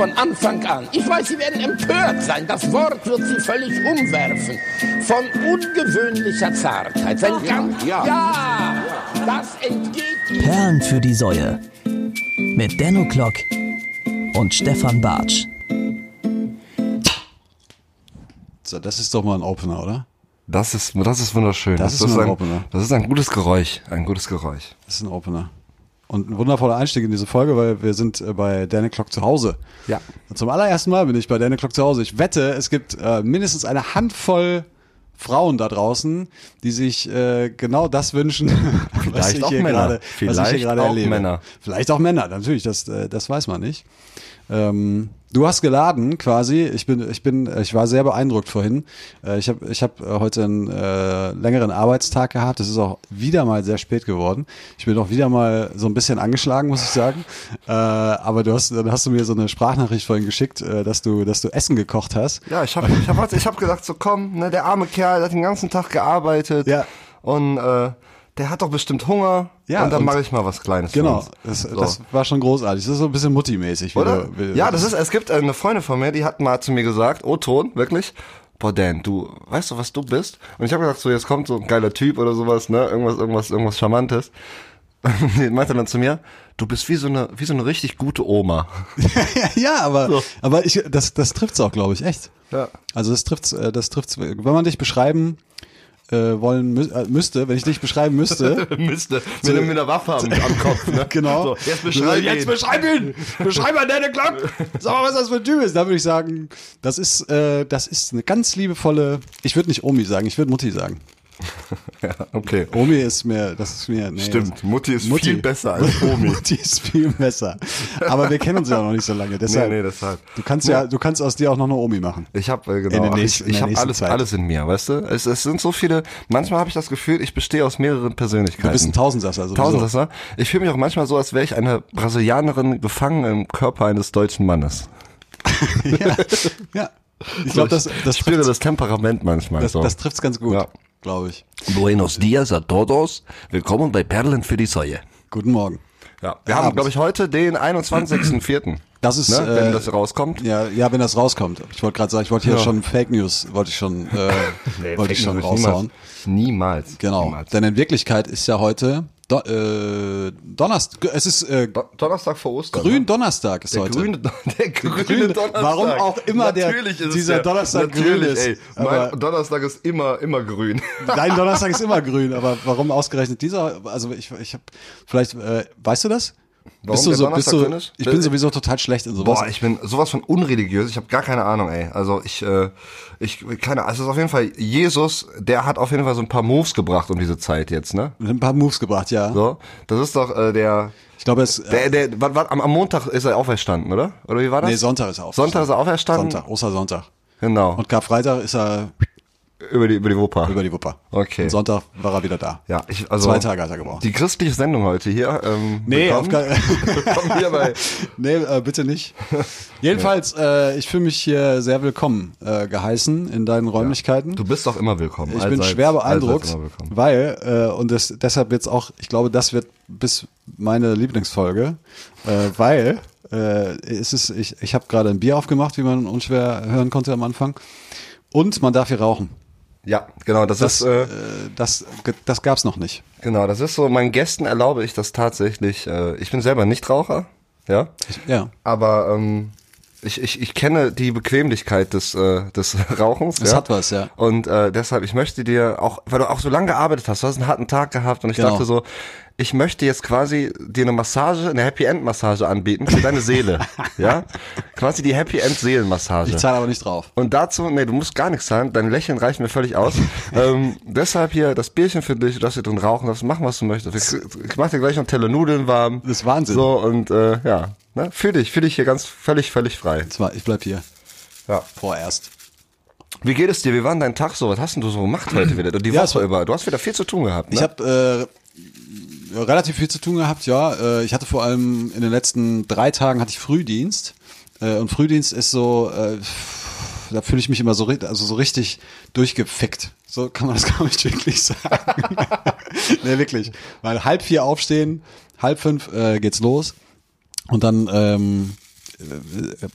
von Anfang an. Ich weiß, Sie werden empört sein. Das Wort wird Sie völlig umwerfen. Von ungewöhnlicher Zartheit. Sein ganz, ja. ja, das entgeht Ihnen. Perlen für die Säue. Mit Denno Klock und Stefan Bartsch. So, das ist doch mal ein Opener, oder? Das ist, das ist wunderschön. Das ist ein ein, Opener. das ist ein gutes Geräusch. Ein gutes Geräusch. Das ist ein Opener. Und ein wundervoller Einstieg in diese Folge, weil wir sind äh, bei Danny Clock zu Hause. Ja. Und zum allerersten Mal bin ich bei Danny Clock zu Hause. Ich wette, es gibt äh, mindestens eine Handvoll Frauen da draußen, die sich äh, genau das wünschen, was Vielleicht ich gerade, was ich hier gerade auch erlebe. Männer. Vielleicht auch Männer, natürlich, das, äh, das weiß man nicht. Ähm, du hast geladen quasi. Ich bin, ich bin, ich war sehr beeindruckt vorhin. Äh, ich habe, ich habe heute einen äh, längeren Arbeitstag gehabt. Es ist auch wieder mal sehr spät geworden. Ich bin auch wieder mal so ein bisschen angeschlagen, muss ich sagen. Äh, aber du hast, dann hast du mir so eine Sprachnachricht vorhin geschickt, äh, dass du, dass du Essen gekocht hast. Ja, ich habe ich hab, ich hab gedacht, so komm, ne, der arme Kerl der hat den ganzen Tag gearbeitet. Ja. Und äh, der hat doch bestimmt Hunger. Ja, und dann mache ich mal was Kleines. für Genau, das, So. das war schon großartig. Das ist so ein bisschen Mutti-mäßig. wie Oder? du- wie- Ja, das ist, es gibt eine Freundin von mir, die hat mal zu mir gesagt, oh Ton, wirklich, boah Dan, du, weißt du, was du bist? Und ich habe gesagt, so jetzt kommt so ein geiler Typ oder sowas, ne, irgendwas, irgendwas, irgendwas Charmantes. Und meinte dann zu mir, du bist wie so eine, wie so eine richtig gute Oma. ja, aber, aber ich, das, das trifft's auch, glaube ich, echt. Ja. Also das trifft's, äh, das trifft's. Wenn man dich beschreiben äh, wollen mü äh, müsste, wenn ich dich beschreiben müsste, Müsste, mit, mit einer Waffe am, am Kopf, ne? genau. So, jetzt beschreib jetzt ihn. beschreib ihn, beschreib mal deine Glock. Sag mal, was das für ein Typ ist. Da würde ich sagen, das ist, äh, das ist eine ganz liebevolle. Ich würde nicht Omi sagen, ich würde Mutti sagen. Ja, okay. Omi ist mir, das ist mir. Nee, Stimmt, Mutti ist Mutti. viel besser als Omi. Mutti ist viel besser. Aber wir kennen uns ja noch nicht so lange. Deshalb, nee, deshalb. Du kannst ja, du kannst aus dir auch noch eine Omi machen. Ich habe äh, genau, nächsten- ich, ich habe alles, Zeit. alles in mir, weißt du? Es, es sind so viele. Manchmal habe ich das Gefühl, ich bestehe aus mehreren Persönlichkeiten. Du bist ein Tausendsasser. sowieso. Tausendsasser. Ich fühle mich auch manchmal so, als wäre ich eine Brasilianerin gefangen im Körper eines deutschen Mannes. ja, ja. Ich glaube, das, das, ich spüre das Temperament manchmal das, so. das trifft's ganz gut, Ja. Glaube ich. Buenos dias a todos. Willkommen bei Perlen für die Säue. Guten Morgen. Ja, wir Abend. haben, glaube ich, heute den 21.04. Das ist, ne, äh, wenn das rauskommt. Ja, ja, wenn das rauskommt. Ich wollte gerade sagen, ich wollte hier Ja. schon Fake News, wollte ich schon, äh, wollte ich schon raushauen. Niemals. Niemals. Genau. Niemals. Denn in Wirklichkeit ist ja heute Do äh, Donnerstag. Es ist äh, Do- Donnerstag vor Ostern. Grün ne? Donnerstag ist Der heute. grüne, der grüne grüne- Donnerstag. warum auch immer der- Natürlich ist dieser es der, Donnerstag grün ist. Ey, mein Donnerstag ist immer, immer grün. Dein Donnerstag ist immer grün, aber warum ausgerechnet dieser? Also ich, ich habe vielleicht, äh, weißt du das? Warum bist du so, bist du, ist? Ich bin sowieso total schlecht in sowas. Boah, ich bin sowas von unreligiös. Ich habe gar keine Ahnung, ey. Also ich, äh, ich, keine Ahnung. Also es ist auf jeden Fall Jesus, der hat auf jeden Fall so ein paar Moves gebracht um diese Zeit jetzt, ne? ein paar Moves gebracht, ja. So, das ist doch äh, der, Ich glaube, es. Äh, der, der, wat, wat, am, am Montag ist er auferstanden, oder? Oder wie war das? nee, Sonntag ist er auch. Sonntag ist er auferstanden. Sonntag, Ostersonntag. Genau. Und Karfreitag ist er über die, über die Wupper. über die Wupper. Okay. Und Sonntag war er wieder da. Ja, ich, also Zwei Tage hat er gebraucht. Die christliche Sendung heute hier. Ähm, Nee, auf willkommen. gar, Willkommen hier bei nee äh, bitte nicht. Jedenfalls, äh, ich fühle mich hier sehr willkommen äh, geheißen in deinen Räumlichkeiten. Du bist doch immer willkommen. Ich bin Allseits- schwer beeindruckt, allseits immer willkommen. weil, äh, und das, deshalb wird's auch, ich glaube, das wird bis meine Lieblingsfolge, äh, weil äh, es ist, ich, ich habe gerade ein Bier aufgemacht, wie man unschwer hören konnte am Anfang. Und man darf hier rauchen. Ja, genau, das, Das, ist äh, äh, das, das gab's noch nicht. genau, das ist so. Meinen Gästen erlaube ich das tatsächlich. Äh, ich bin selber Nichtraucher, ja, Ich, ja. aber ähm, ich, ich, ich kenne die Bequemlichkeit des äh, des Rauchens. Es ja? hat was, ja. Und äh, deshalb, ich möchte dir auch, weil du auch so lange gearbeitet hast, du hast einen harten Tag gehabt und ich Genau. dachte so, ich möchte jetzt quasi dir eine Massage, eine Happy End Massage anbieten für deine Seele, ja, quasi die Happy End Seelenmassage. Ich zahle aber nicht drauf. Und dazu, nee, du musst gar nichts zahlen, dein Lächeln reicht mir völlig aus. ähm, deshalb hier das Bierchen für dich, du darfst hier drin rauchen, darfst machen, was du möchtest. Ich, ich mach dir gleich noch Telenudeln warm. Das ist Wahnsinn. So, und äh, ja, ne, fühl dich, fühl dich hier ganz völlig, völlig frei. Das war, ich bleib hier. Ja. Vorerst. Wie geht es dir? Wie war denn dein Tag so? Was hast denn du so gemacht heute wieder? Die Ja, Woche über. Du hast wieder viel zu tun gehabt, ne? Ich habe äh, relativ viel zu tun gehabt, ja. Äh, ich hatte vor allem in den letzten drei Tagen hatte ich Frühdienst. Äh, und Frühdienst ist so, äh, da fühle ich mich immer so, also so richtig durchgefickt. So kann man das, glaube ich, wirklich sagen. nee, wirklich. Weil halb vier aufstehen, halb fünf äh, geht's los. Und dann ähm, äh,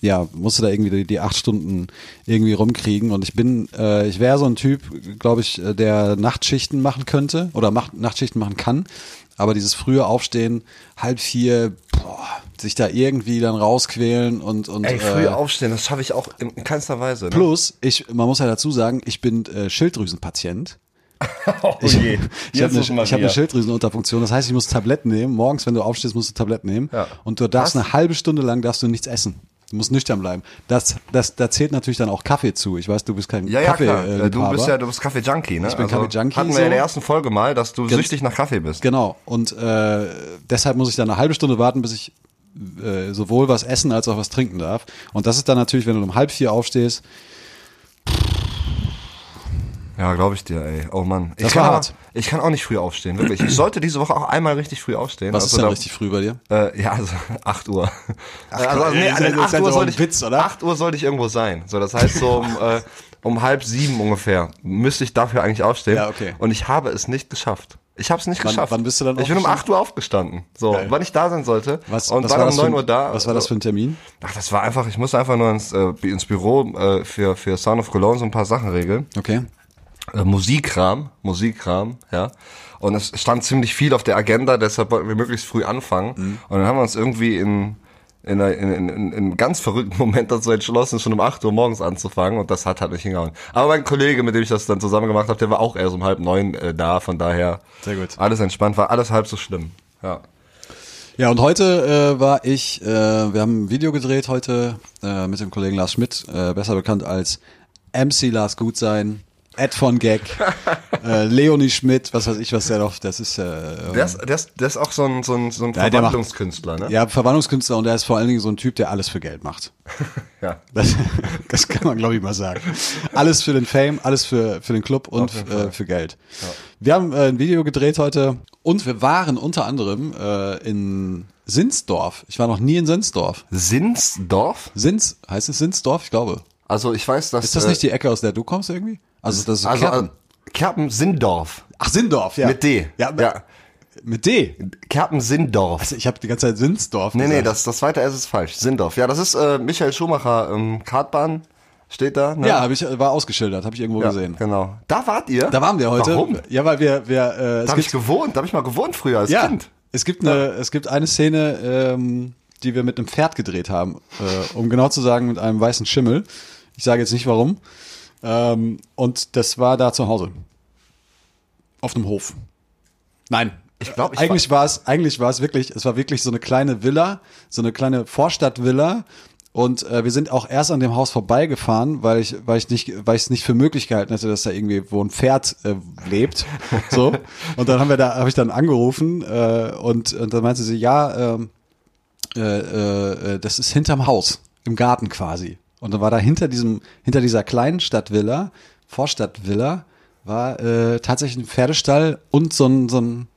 ja, musste da irgendwie die, die acht Stunden irgendwie rumkriegen und ich bin, äh, ich wäre so ein Typ, glaube ich, äh, der Nachtschichten machen könnte oder macht, Nachtschichten machen kann, aber dieses frühe Aufstehen, halb vier, boah, sich da irgendwie dann rausquälen und und Ey, früh äh, aufstehen, das schaffe ich auch in keinster Weise. Ne? plus ich, man muss ja dazu sagen, ich bin äh, Schilddrüsenpatient. oh Ich, je. ich habe eine, hab eine Schilddrüsenunterfunktion. Das heißt, ich muss Tabletten nehmen. Morgens, wenn du aufstehst, musst du Tabletten nehmen. Ja. Und du darfst Was? eine halbe Stunde lang darfst du nichts essen. Du musst nüchtern bleiben. Das, das, da zählt natürlich dann auch Kaffee zu. Ich weiß, du bist kein Ja, ja, Kaffee. klar. Äh, du bist ja, du bist Kaffee-Junkie, ne? Ich bin Kaffee-Junkie, Hatten wir so. in der ersten Folge mal, dass du süchtig nach Kaffee bist. Genau. Und äh, deshalb muss ich dann eine halbe Stunde warten, bis ich äh, sowohl was essen als auch was trinken darf. Und das ist dann natürlich, wenn du um halb vier aufstehst, Ja, glaube ich dir, ey. Oh Mann. Ich Das kann war aber- hart. Ich kann auch nicht früh aufstehen, wirklich. Ich sollte diese Woche auch einmal richtig früh aufstehen. was Also ist denn da- richtig früh bei dir? Äh, ja, also 8 Uhr. also, also, Gott, nee, das ist- an das ist 8 ja Uhr so sollte ich, Witz, oder? 8 Uhr sollte ich irgendwo sein. So, das heißt so um, äh, um halb sieben ungefähr müsste ich dafür eigentlich aufstehen. Ja, okay. Und ich habe es nicht geschafft. Ich habe es nicht Wann- geschafft. wann bist du dann Ich bin um aufgestanden? 8 Uhr aufgestanden. So, Geil. wann ich da sein sollte. Was, und was war um das für 9 ein- Uhr da. Was war das für ein Termin? Ach, das war einfach, ich musste einfach nur ins, äh, ins Büro äh, für, für Sound of Cologne so ein paar Sachen regeln Okay. Äh, Musikkram, Musikkram, ja. Und es stand ziemlich viel auf der Agenda, deshalb wollten wir möglichst früh anfangen. Mhm. Und dann haben wir uns irgendwie in, in, einer- in, in, in einem ganz verrückten Moment dazu entschlossen, schon um 8 Uhr morgens anzufangen und das hat halt nicht hingehauen. Aber mein Kollege, mit dem ich das dann zusammen gemacht habe, der war auch erst um halb neun äh, da, von daher Sehr gut. alles entspannt, war alles halb so schlimm. Ja. Ja, und heute äh, war ich, äh, wir haben ein Video gedreht heute äh, mit dem Kollegen Lars Schmidt, äh, besser bekannt als MC Lars Gutsein, Ed von Gag, äh, Leonie Schmidt, was weiß ich, was der noch, das ist äh, Der ist, der, ist, der ist auch so ein, so ein, so ein Ja, Verwandlungskünstler, ne? ja, Verwandlungskünstler und der ist vor allen Dingen so ein Typ, der alles für Geld macht. ja. Das, das kann man, glaube ich, mal sagen. Alles für den Fame, alles für, für den Club und äh, für Geld. Wir haben äh, ein Video gedreht heute und wir waren unter anderem äh, in Sinsdorf. Ich war noch nie in Sinsdorf. Sinsdorf? Sins, heißt es Sinsdorf? Ich glaube. Also ich weiß, dass... Ist das äh, nicht die Ecke, aus der du kommst irgendwie? Also das ist Also, Kerpen. äh, Kerpen Sindorf. Ach, Sindorf, ja. Mit D. Ja, ja. mit D. Kerpen Sindorf. Also ich habe die ganze Zeit Sinsdorf Nee, nee, gesagt. das, das zweite S ist falsch. Sindorf. Ja, das ist äh, Michael Schumacher ähm, Kartbahn. Steht da. Ne? Ja, hab ich, war ausgeschildert, habe ich irgendwo ja, gesehen. genau. Da wart ihr? Da waren wir heute. Warum? Ja, weil wir, wir äh, Da habe ich gewohnt. Da habe ich mal gewohnt früher als ja, Kind. es gibt eine, es gibt eine Szene, ähm, die wir mit einem Pferd gedreht haben, äh, um genau zu sagen mit einem weißen Schimmel. Ich sage jetzt nicht warum. Ähm, und das war da zu Hause. Auf einem Hof. Nein. Ich glaub, ich eigentlich war es, eigentlich war es wirklich, es war wirklich so eine kleine Villa, so eine kleine Vorstadtvilla. Und äh, wir sind auch erst an dem Haus vorbeigefahren, weil ich, weil ich nicht, weil ich es nicht für möglich gehalten hätte, dass da irgendwie wo ein Pferd äh, lebt. So. Und dann haben wir da, habe ich dann angerufen äh, und, und dann meinte sie, ja, ähm, äh, äh, das ist hinterm Haus, im Garten quasi. Und dann war da hinter diesem, hinter dieser kleinen Stadtvilla, Vorstadtvilla, war äh, tatsächlich ein Pferdestall und so ein, so ein,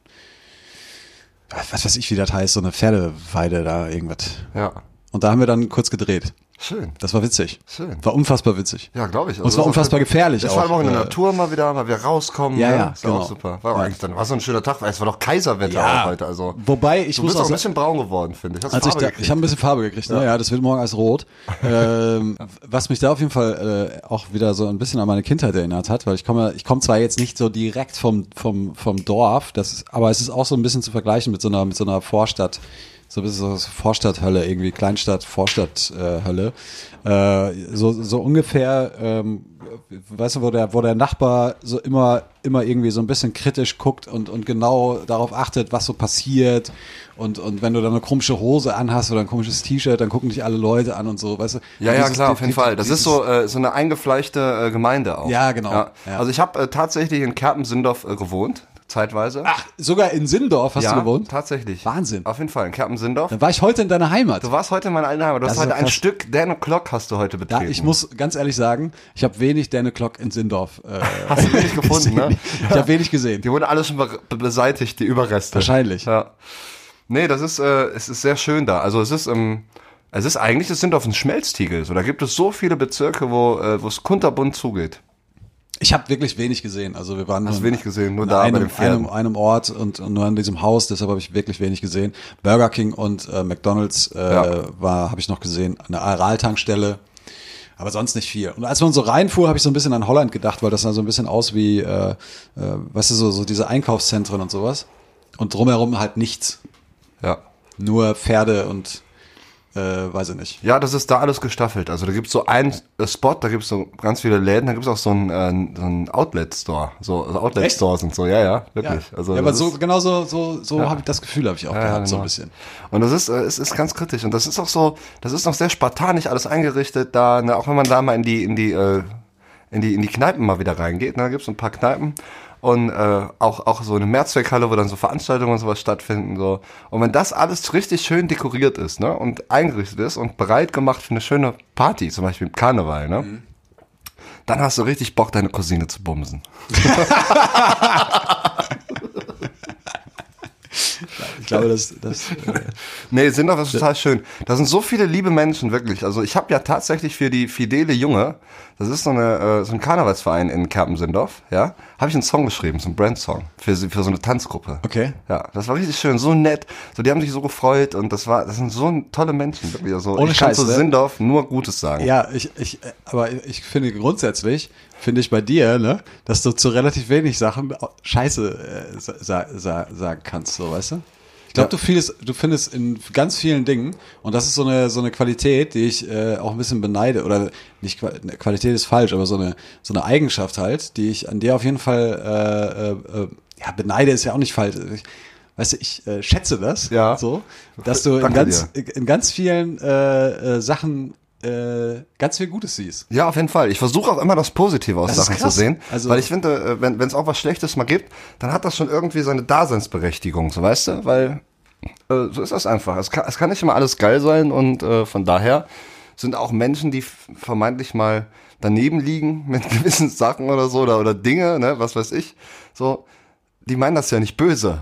was weiß ich, wie das heißt, so eine Pferdeweide da, irgendwas. Ja. Und da haben wir dann kurz gedreht. Schön. Das war witzig. Schön. War unfassbar witzig. Ja, glaube ich. Und es war unfassbar gefährlich Es war auch in der Natur mal wieder, mal wieder rauskommen. Ja, ne? ja, Ist ja auch genau. super. War Ja. eigentlich dann, war so ein schöner Tag, weil es war doch Kaiserwetter Ja. auch heute. Also. Wobei, ich Du muss bist auch ein bisschen braun geworden, finde ich. Hast Also ich, da, ich habe ein bisschen Farbe gekriegt, ne? ja, das wird morgen als rot. ähm, was mich da auf jeden Fall äh, auch wieder so ein bisschen an meine Kindheit erinnert hat, weil ich komme, ich komme zwar jetzt nicht so direkt vom vom vom Dorf, das ist, aber es ist auch so ein bisschen zu vergleichen mit so einer mit so einer Vorstadt, so ein bisschen so Vorstadthölle irgendwie, Kleinstadt, Vorstadthölle. Äh, äh, so so ungefähr, ähm, weißt du, wo der wo der Nachbar so immer immer irgendwie so ein bisschen kritisch guckt und und genau darauf achtet, was so passiert und und wenn du dann eine komische Hose anhast oder ein komisches T-Shirt, dann gucken dich alle Leute an und so, weißt du? Ja, ja, klar, auf jeden Fall. Das ist so äh, so eine eingefleischte äh, Gemeinde auch. Ja, genau. Ja. Also ich habe äh, tatsächlich in Kerpen-Sindorf äh, gewohnt, zeitweise. Ach, sogar in Sindorf hast ja, du gewohnt? tatsächlich. Wahnsinn. Auf jeden Fall, in Kerpen-Sindorf. Dann war ich heute in deiner Heimat. Du warst heute in meiner alten Heimat. Du Das hast ist heute ja ein krass. Stück Dan O'Clock hast du heute Ja, betreten. ich muss ganz ehrlich sagen, ich habe wenig Dan O'Clock in Sindorf. Äh, Hast du wenig gefunden, ne? Ich habe wenig gesehen. Die wurden alles schon be beseitigt, die Überreste. Wahrscheinlich. Ja. Nee, das ist, äh, es ist sehr schön da. Also es ist, ähm, es ist eigentlich, es sind auf ein Schmelztiegel. So, da gibt es so viele Bezirke, wo, äh, wo es kunterbunt zugeht. Ich habe wirklich wenig gesehen. Also wir waren Hast nur wenig gesehen, nur da bei einem, den Pferden. einem, einem Ort und, und nur an diesem Haus. Deshalb habe ich wirklich wenig gesehen. Burger King und äh, McDonald's äh, Ja. war habe ich noch gesehen. Eine Aral-Tankstelle. Aber sonst nicht viel. Und als man so reinfuhr, habe ich so ein bisschen an Holland gedacht, weil das sah so ein bisschen aus wie, äh, äh, weißt du, so, so diese Einkaufszentren und sowas. Und drumherum halt nichts. Ja. Nur Pferde und äh, weiß ich nicht. Ja, das ist da alles gestaffelt. Also da gibt's so einen äh, Spot, da gibt's so ganz viele Läden, da gibt's auch so einen, äh, so einen Outlet-Store. So also Outlet-Stores und so, ja, ja, wirklich. Also ja, aber so ist- genau so, so, so habe ich das Gefühl, habe ich auch Ja, gehabt, ja, so ein genau. bisschen. Und das ist, äh, es ist ganz kritisch. Und das ist auch so, das ist noch sehr spartanisch alles eingerichtet da, ne, auch wenn man da mal in die, in die, äh, in die, in die Kneipen mal wieder reingeht, ne, da gibt's so ein paar Kneipen und äh, auch, auch so eine Mehrzweckhalle, wo dann so Veranstaltungen und sowas stattfinden. So. Und wenn das alles richtig schön dekoriert ist, ne, und eingerichtet ist und bereit gemacht für eine schöne Party, zum Beispiel im Karneval, ne, Mhm. dann hast du richtig Bock, deine Cousine zu bumsen. Ich glaube, das, das äh, Nee, Sindorf ist total schön. Da sind so viele liebe Menschen, wirklich. Also ich habe ja tatsächlich für die Fidele Junge, das ist so, eine, äh, so ein Karnevalsverein in Kerpen-Sindorf, ja, habe ich einen Song geschrieben, so einen Brand-Song für, für so eine Tanzgruppe. Okay. Ja, das war richtig schön, so nett. So, die haben sich so gefreut und das war, das sind so tolle Menschen, wirklich. Also Ohne ich kann Scheiß, zu ne? Sindorf nur Gutes sagen. ja, ich, ich, äh, aber ich finde grundsätzlich, finde ich bei dir, ne, dass du zu relativ wenig Sachen Scheiße äh, sa sa sagen kannst, so, weißt du? Ich glaube, Ja. du findest, du findest in ganz vielen Dingen, und das ist so eine, so eine Qualität, die ich äh, auch ein bisschen beneide, oder nicht ne, Qualität ist falsch, aber so eine, so eine Eigenschaft halt, die ich an dir auf jeden Fall, äh, äh, äh, ja, beneide ist ja auch nicht falsch. Ich, weißt du, ich äh, schätze das, Ja. so, dass du in ganz, in ganz vielen äh, äh, Sachen äh, ganz viel Gutes siehst. Ja, auf jeden Fall. Ich versuche auch immer das Positive aus Das Sachen zu sehen. Also- weil ich finde, äh, wenn es auch was Schlechtes mal gibt, dann hat das schon irgendwie seine Daseinsberechtigung, so weißt du? Weil äh, so ist das einfach. Es kann, es kann nicht immer alles geil sein und äh, von daher sind auch Menschen, die vermeintlich mal daneben liegen mit gewissen Sachen oder so oder, oder Dinge, ne, was weiß ich, so, die meinen das ja nicht böse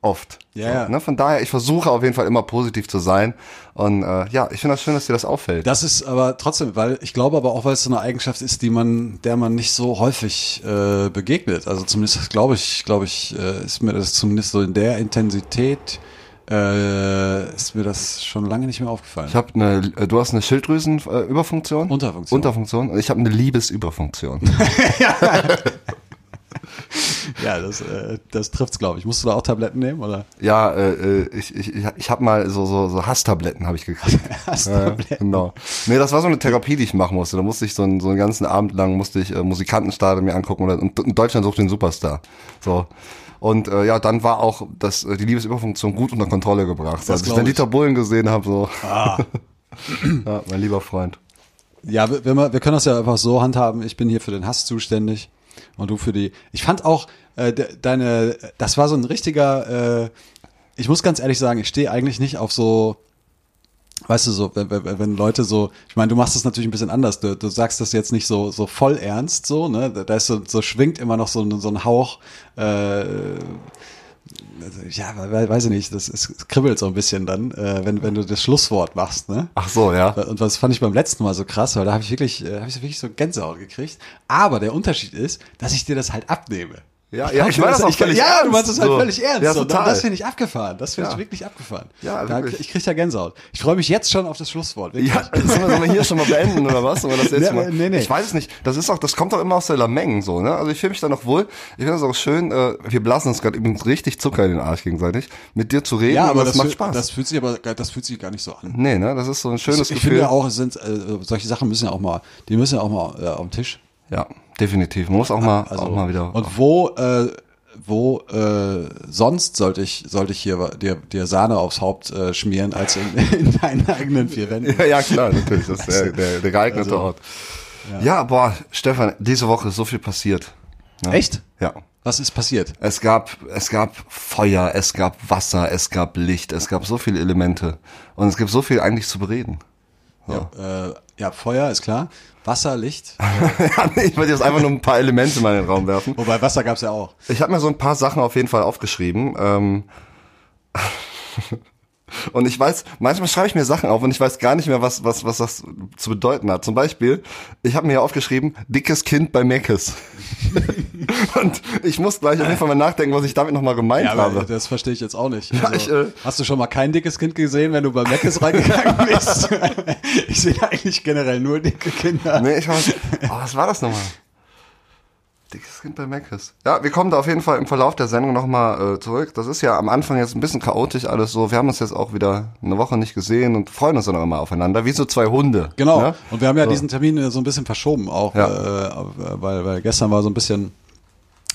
oft. Ja, so, ja. Ne? Von daher, ich versuche auf jeden Fall immer positiv zu sein und äh, ja, ich finde das schön, dass dir das auffällt. Das ist aber trotzdem, weil ich glaube aber auch, weil es so eine Eigenschaft ist, die man, der man nicht so häufig äh, begegnet. Also zumindest glaube ich, glaube ich, äh, ist mir das zumindest so in der Intensität äh, ist mir das schon lange nicht mehr aufgefallen. Ich habe eine, äh, du hast eine Schilddrüsenüberfunktion? Unterfunktion. Unterfunktion. Und ich habe eine Liebesüberfunktion. ja, das, äh, das trifft's, glaube ich. Musst du da auch Tabletten nehmen oder? ja, äh, äh, ich, ich, ich, habe mal so, so, so Hasstabletten habe ich gekriegt. Hasstabletten. Ja, genau. Nee, das war so eine Therapie, die ich machen musste. Da musste ich so einen, so einen ganzen Abend lang musste ich äh, Musikantenstadel mir angucken oder und, und Deutschland sucht den Superstar. So. Und äh, ja, dann war auch das, äh, die Liebesüberfunktion gut unter Kontrolle gebracht. Das Als ich dann. Dieter Bohlen gesehen habe, so. Ah. ja, mein lieber Freund. Ja, wir, wir, wir können das ja einfach so handhaben. Ich bin hier für den Hass zuständig und du für die. Ich fand auch äh, de, deine, das war so ein richtiger. Äh, ich muss ganz ehrlich sagen, ich stehe eigentlich nicht auf so. Weißt du, so, wenn, wenn, Leute so, ich meine, du machst das natürlich ein bisschen anders. Du, du sagst das jetzt nicht so, so voll ernst, so, ne? Da ist so, so schwingt immer noch so, so ein Hauch, äh, ja, we- weiß ich nicht, das ist, kribbelt so ein bisschen dann, äh, wenn, wenn du das Schlusswort machst, ne? Ach so, ja. Und das fand ich beim letzten Mal so krass, weil da habe ich wirklich, äh, habe ich wirklich so Gänsehaut gekriegt. Aber der Unterschied ist, dass ich dir das halt abnehme. Ja, ja, ich kann meine das auch ich, völlig Ja, du meinst das halt So. völlig ernst. Ja, so. Total. Das finde ich abgefahren. Das finde Ja. ich wirklich abgefahren. Ja, da, wirklich. ich kriege ja Gänsehaut. Ich freue mich jetzt schon auf das Schlusswort. wirklich. Ja, sollen wir, hier schon mal beenden oder was? Oder das letzte Nee, Mal? nee, nee. Ich weiß es nicht. Das ist auch, das kommt auch immer aus der Lameng so, ne? Also ich fühle mich da noch wohl. Ich finde es auch schön. Äh, wir blasen uns gerade übrigens richtig Zucker in den Arsch gegenseitig, mit dir zu reden. Ja, aber das, das, macht Spaß. das fühlt sich aber, das fühlt sich gar nicht so an. nee, ne? Das ist so ein schönes ich Gefühl. finde auch, es sind äh, solche Sachen müssen ja auch mal, die müssen ja auch mal äh, auf den Tisch. ja, definitiv. Man muss auch mal, Also, auch mal wieder. Und wo, äh, wo äh, sonst sollte ich, sollte ich hier dir, dir Sahne aufs Haupt äh, schmieren, als in, in deinen eigenen vier Wänden? ja, ja, klar, natürlich. Das ist der, der, der geeignete Also, Ort. Ja. boah, Stefan, diese Woche ist so viel passiert. Ja. Echt? Ja. Was ist passiert? Es gab, es gab Feuer, es gab Wasser, es gab Licht, es gab so viele Elemente. Und es gibt so viel eigentlich zu bereden. Ja, äh, ja, Feuer ist klar. Wasser, Licht. ja, nee, ich wollte jetzt einfach nur ein paar Elemente mal in den Raum werfen. Wobei Wasser gab's ja auch. Ich habe mir so ein paar Sachen auf jeden Fall aufgeschrieben. Ähm, Und ich weiß, manchmal schreibe ich mir Sachen auf und ich weiß gar nicht mehr, was, was, was das zu bedeuten hat. Zum Beispiel, ich habe mir hier aufgeschrieben, dickes Kind bei Meckes. und ich muss gleich auf jeden Fall mal nachdenken, was ich damit nochmal gemeint Ja, habe. das verstehe ich jetzt auch nicht. Ja, Also, ich, äh, hast du schon mal kein dickes Kind gesehen, wenn du bei Meckes reingegangen bist? ich sehe eigentlich generell nur dicke Kinder. Nee, ich war, oh, was war das nochmal? Dickes Kind bei Meckes. Ja, wir kommen da auf jeden Fall im Verlauf der Sendung nochmal äh, zurück. Das ist ja am Anfang jetzt ein bisschen chaotisch alles so. Wir haben uns jetzt auch wieder eine Woche nicht gesehen und freuen uns dann auch immer aufeinander, wie so zwei Hunde. Genau. Ne? Und wir haben ja So. diesen Termin so ein bisschen verschoben auch, Ja. äh, weil, weil gestern war so ein bisschen,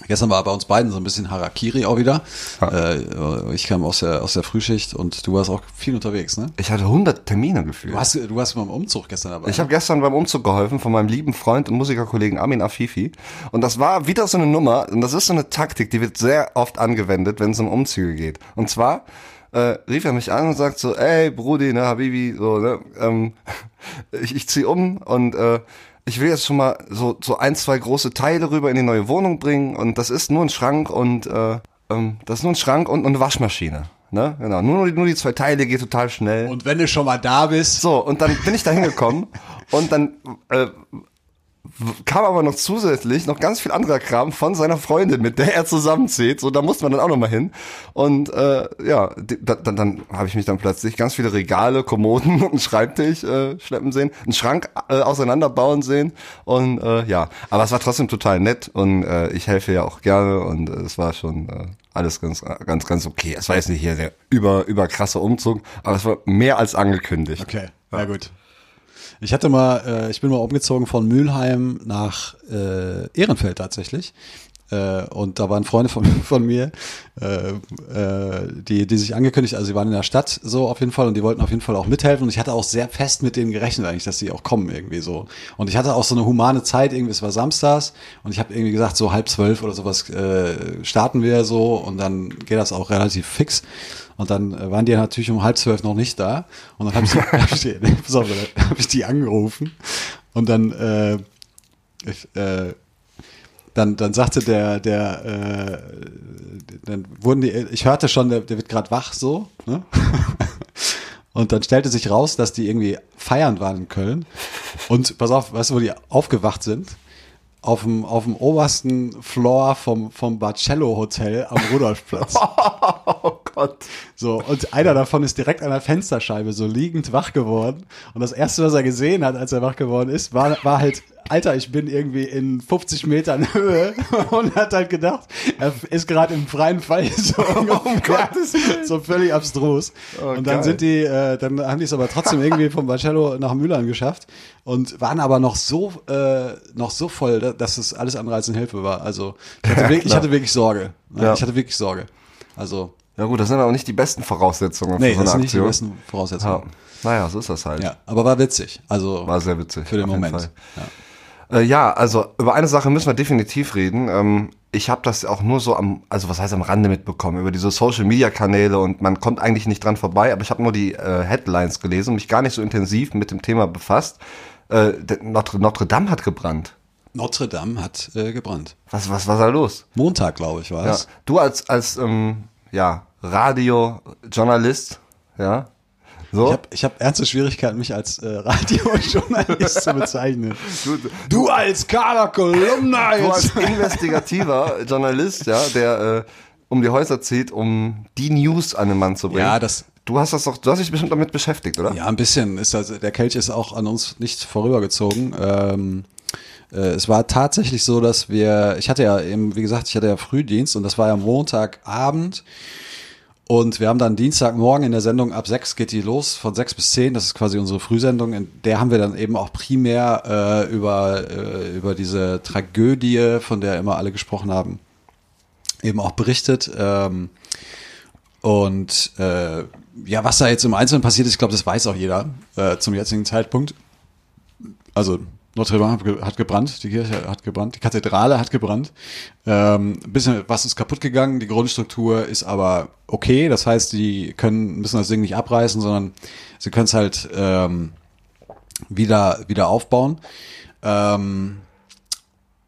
gestern war bei uns beiden so ein bisschen Harakiri auch wieder. Äh, ich kam aus der, aus der Frühschicht und du warst auch viel unterwegs, ne? Ich hatte 100 Termine gefühlt. Du hast, du warst beim Umzug gestern dabei. Ich habe gestern beim Umzug geholfen von meinem lieben Freund und Musikerkollegen Amin Afifi. Und das war wieder so eine Nummer, und das ist so eine Taktik, die wird sehr oft angewendet, wenn es um Umzüge geht. Und zwar äh, rief er mich an und sagt so, ey Brudi, ne, Habibi, so, ne, ähm, ich, ich zieh um und äh, ich will jetzt schon mal so, so ein, zwei große Teile rüber in die neue Wohnung bringen und das ist nur ein Schrank und äh, ähm, das ist nur ein Schrank und, und eine Waschmaschine. Ne? Genau. Nur, nur die zwei Teile geht total schnell. und wenn du schon mal da bist, So, und dann bin ich da hingekommen und dann äh, kam aber noch zusätzlich noch ganz viel anderer Kram von seiner Freundin, mit der er zusammenzieht. So, da musste man dann auch noch mal hin. Und äh, ja, da, dann, dann habe ich mich dann plötzlich ganz viele Regale, Kommoden und einen Schreibtisch äh, schleppen sehen, einen Schrank äh, auseinanderbauen sehen. Und äh, ja, aber es war trotzdem total nett und äh, ich helfe ja auch gerne und äh, es war schon äh, alles ganz, ganz, ganz okay. Es war jetzt nicht hier der über, über krasse Umzug, aber es war mehr als angekündigt. Okay, na gut. Ich hatte mal, äh, ich bin mal umgezogen von Mülheim nach äh, Ehrenfeld tatsächlich. Äh, und da waren Freunde von, von mir, äh, äh, die, die sich angekündigt, also sie waren in der Stadt so auf jeden Fall und die wollten auf jeden Fall auch mithelfen. Und ich hatte auch sehr fest mit denen gerechnet eigentlich, dass sie auch kommen irgendwie so. Und ich hatte auch so eine humane Zeit, irgendwie, es war samstags und ich habe irgendwie gesagt, so halb zwölf oder sowas äh, starten wir so und dann geht das auch relativ fix. Und dann äh, waren die natürlich um halb zwölf noch nicht da. Und dann habe ich, hab ich, hab ich die angerufen. Und dann, äh, ich, äh, dann, dann sagte der, der, äh, dann wurden die, ich hörte schon, der, der wird gerade wach so. Ne? Und dann stellte sich raus, dass die irgendwie feiern waren in Köln. Und pass auf, weißt du, wo die aufgewacht sind? Auf dem, auf dem obersten Floor vom, vom Barcello Hotel am Rudolfplatz. Oh Gott. So, und einer davon ist direkt an der Fensterscheibe so liegend wach geworden. Und das erste, was er gesehen hat, als er wach geworden ist, war, war halt, Alter, ich bin irgendwie in 50 Metern Höhe und hat halt gedacht, er ist gerade im freien Fall. So, ungefähr. so völlig abstrus. und dann geil. sind die, äh, dann haben die es aber trotzdem irgendwie vom Barcello nach Mühlern geschafft und waren aber noch so, äh, noch so voll, da- dass es alles andere als eine Hilfe war. Also, ich hatte, wirklich, ich hatte wirklich Sorge. Ja. Ich hatte wirklich Sorge. Also, Ja gut, das sind aber nicht die besten Voraussetzungen Nee, für so das eine sind nicht die Aktion. besten Voraussetzungen. ja. Naja, so ist das halt. Ja, aber war witzig. Also War sehr witzig. für den Moment. Ja. Äh, ja, also über eine Sache müssen wir definitiv reden. Ähm, ich habe das auch nur so am, also was heißt am Rande mitbekommen, über diese Social Media Kanäle und man kommt eigentlich nicht dran vorbei, aber ich habe nur die äh, Headlines gelesen und mich gar nicht so intensiv mit dem Thema befasst. Äh, Notre, Notre Dame hat gebrannt. Notre Dame hat äh, gebrannt. Was, was war da los? Montag, glaube ich, war Ja. es. Du als, als ähm, ja, Radiojournalist, ja, so. Ich habe ich hab ernste Schwierigkeiten, mich als äh, Radiojournalist zu bezeichnen. du, Du als Carla Kolumna Du als investigativer Journalist, ja, der äh, um die Häuser zieht, um die News an den Mann zu bringen. Ja, das- Du hast das doch, du hast dich bestimmt damit beschäftigt, oder? Ja, ein bisschen. Ist also, der Kelch ist auch an uns nicht vorübergezogen. Ähm, äh, es war tatsächlich so, dass wir, ich hatte ja eben, wie gesagt, ich hatte ja Frühdienst und das war ja Montagabend. Und wir haben dann Dienstagmorgen in der Sendung ab sechs geht die los, von sechs bis zehn. Das ist quasi unsere Frühsendung. In der haben wir dann eben auch primär äh, über, äh, über diese Tragödie, von der immer alle gesprochen haben, eben auch berichtet. Ähm, und äh, ja, was da jetzt im Einzelnen passiert ist, ich glaube, das weiß auch jeder äh, zum jetzigen Zeitpunkt. Also Notre Dame hat, ge hat gebrannt, die Kirche hat gebrannt, die Kathedrale hat gebrannt. Ähm, ein bisschen was ist kaputt gegangen, die Grundstruktur ist aber okay. Das heißt, die können müssen das Ding nicht abreißen, sondern sie können es halt ähm, wieder wieder aufbauen. Ähm,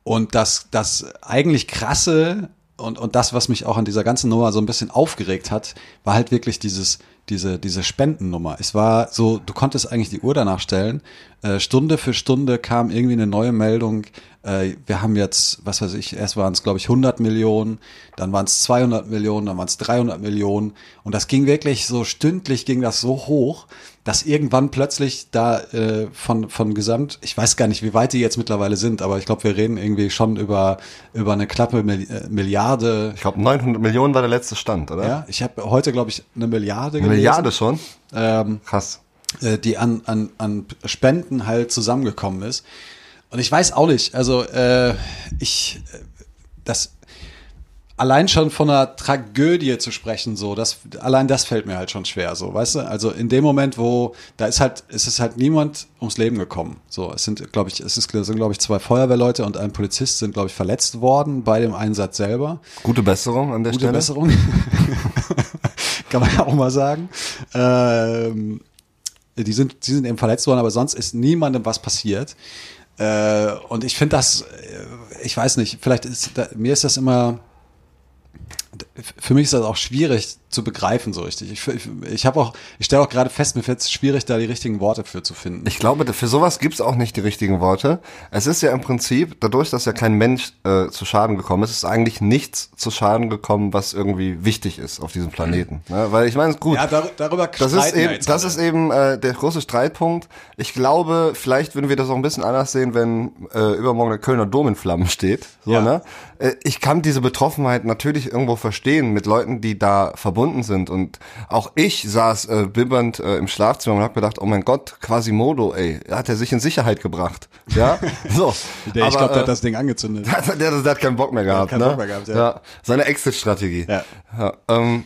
und das, das eigentlich krasse und, und das, was mich auch an dieser ganzen Nummer so ein bisschen aufgeregt hat, war halt wirklich dieses, diese, diese Spendennummer. Es war so, du konntest eigentlich die Uhr danach stellen. Äh, Stunde für Stunde kam irgendwie eine neue Meldung. Äh, wir haben jetzt, was weiß ich, erst waren es, glaube ich, 100 Millionen, dann waren es 200 Millionen, dann waren es 300 Millionen. Und das ging wirklich so stündlich, ging das so hoch, dass irgendwann plötzlich da äh, von, von Gesamt, ich weiß gar nicht, wie weit die jetzt mittlerweile sind, aber ich glaube, wir reden irgendwie schon über, über eine knappe äh, Milliarde. Ich glaube, 900 Millionen war der letzte Stand, oder? Ja, ich habe heute, glaube ich, eine Milliarde Eine gelesen. Milliarde schon? Ähm, Krass. Äh, die an, an, an Spenden halt zusammengekommen ist. Und ich weiß auch nicht, also äh, ich, äh, das allein schon von einer Tragödie zu sprechen, so, das, allein das fällt mir halt schon schwer, so, weißt du? Also in dem Moment, wo, da ist halt, es ist halt niemand ums Leben gekommen. So, es sind, glaube ich, es ist, sind, glaube ich, zwei Feuerwehrleute und ein Polizist sind, glaube ich, verletzt worden bei dem Einsatz selber. Gute Besserung an der Gute Stelle. Besserung. Kann man ja auch mal sagen. Ähm, die sind, die sind eben verletzt worden, aber sonst ist niemandem was passiert. Äh, und ich finde das, äh, ich weiß nicht, vielleicht ist, da, mir ist das immer, für mich ist das auch schwierig zu begreifen so richtig. Ich, ich, ich habe auch, ich stelle auch gerade fest, mir fällt es schwierig, da die richtigen Worte für zu finden. Ich glaube, für sowas gibt's auch nicht die richtigen Worte. Es ist ja im Prinzip, dadurch, dass ja kein Mensch äh, zu Schaden gekommen ist, ist eigentlich nichts zu Schaden gekommen, was irgendwie wichtig ist auf diesem Planeten. Ne? Weil ich meine, gut, ja, dar darüber das ist ja eben, jetzt das ist eben äh, der große Streitpunkt. Ich glaube, vielleicht würden wir das auch ein bisschen anders sehen, wenn äh, übermorgen der Kölner Dom in Flammen steht. So, Ja. ne? Äh, ich kann diese Betroffenheit natürlich irgendwo verstehen mit Leuten, die da verbunden sind. Und auch ich saß äh, bibbernd äh, im Schlafzimmer und habe gedacht, oh mein Gott, Quasimodo, ey, hat er sich in Sicherheit gebracht. Ja, so. Der, ich Aber, glaube, der äh, hat das Ding angezündet. der, der, der hat keinen Bock mehr gehabt, keinen ne? Bock mehr gehabt, ja. Seine Exit-Strategie. Ja. Ja, ähm,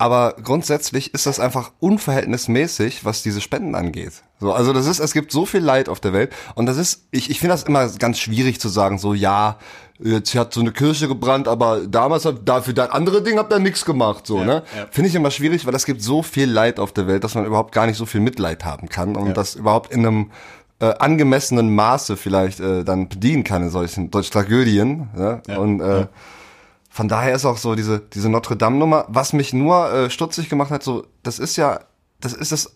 aber grundsätzlich ist das einfach unverhältnismäßig, was diese Spenden angeht. So, also das ist, es gibt so viel Leid auf der Welt und das ist, ich, ich finde das immer ganz schwierig zu sagen, so ja, jetzt hat so eine Kirche gebrannt, aber damals hat dafür das andere Ding habt ihr nichts gemacht, so, Ja, ne? ja. Finde ich immer schwierig, weil es gibt so viel Leid auf der Welt, dass man überhaupt gar nicht so viel Mitleid haben kann und Ja. das überhaupt in einem äh, angemessenen Maße vielleicht äh, dann bedienen kann in solchen, solchen Tragödien. Ne? Ja, Und äh. Von daher ist auch so diese, diese Notre Dame-Nummer, was mich nur äh, stutzig gemacht hat, so, das ist ja, das ist das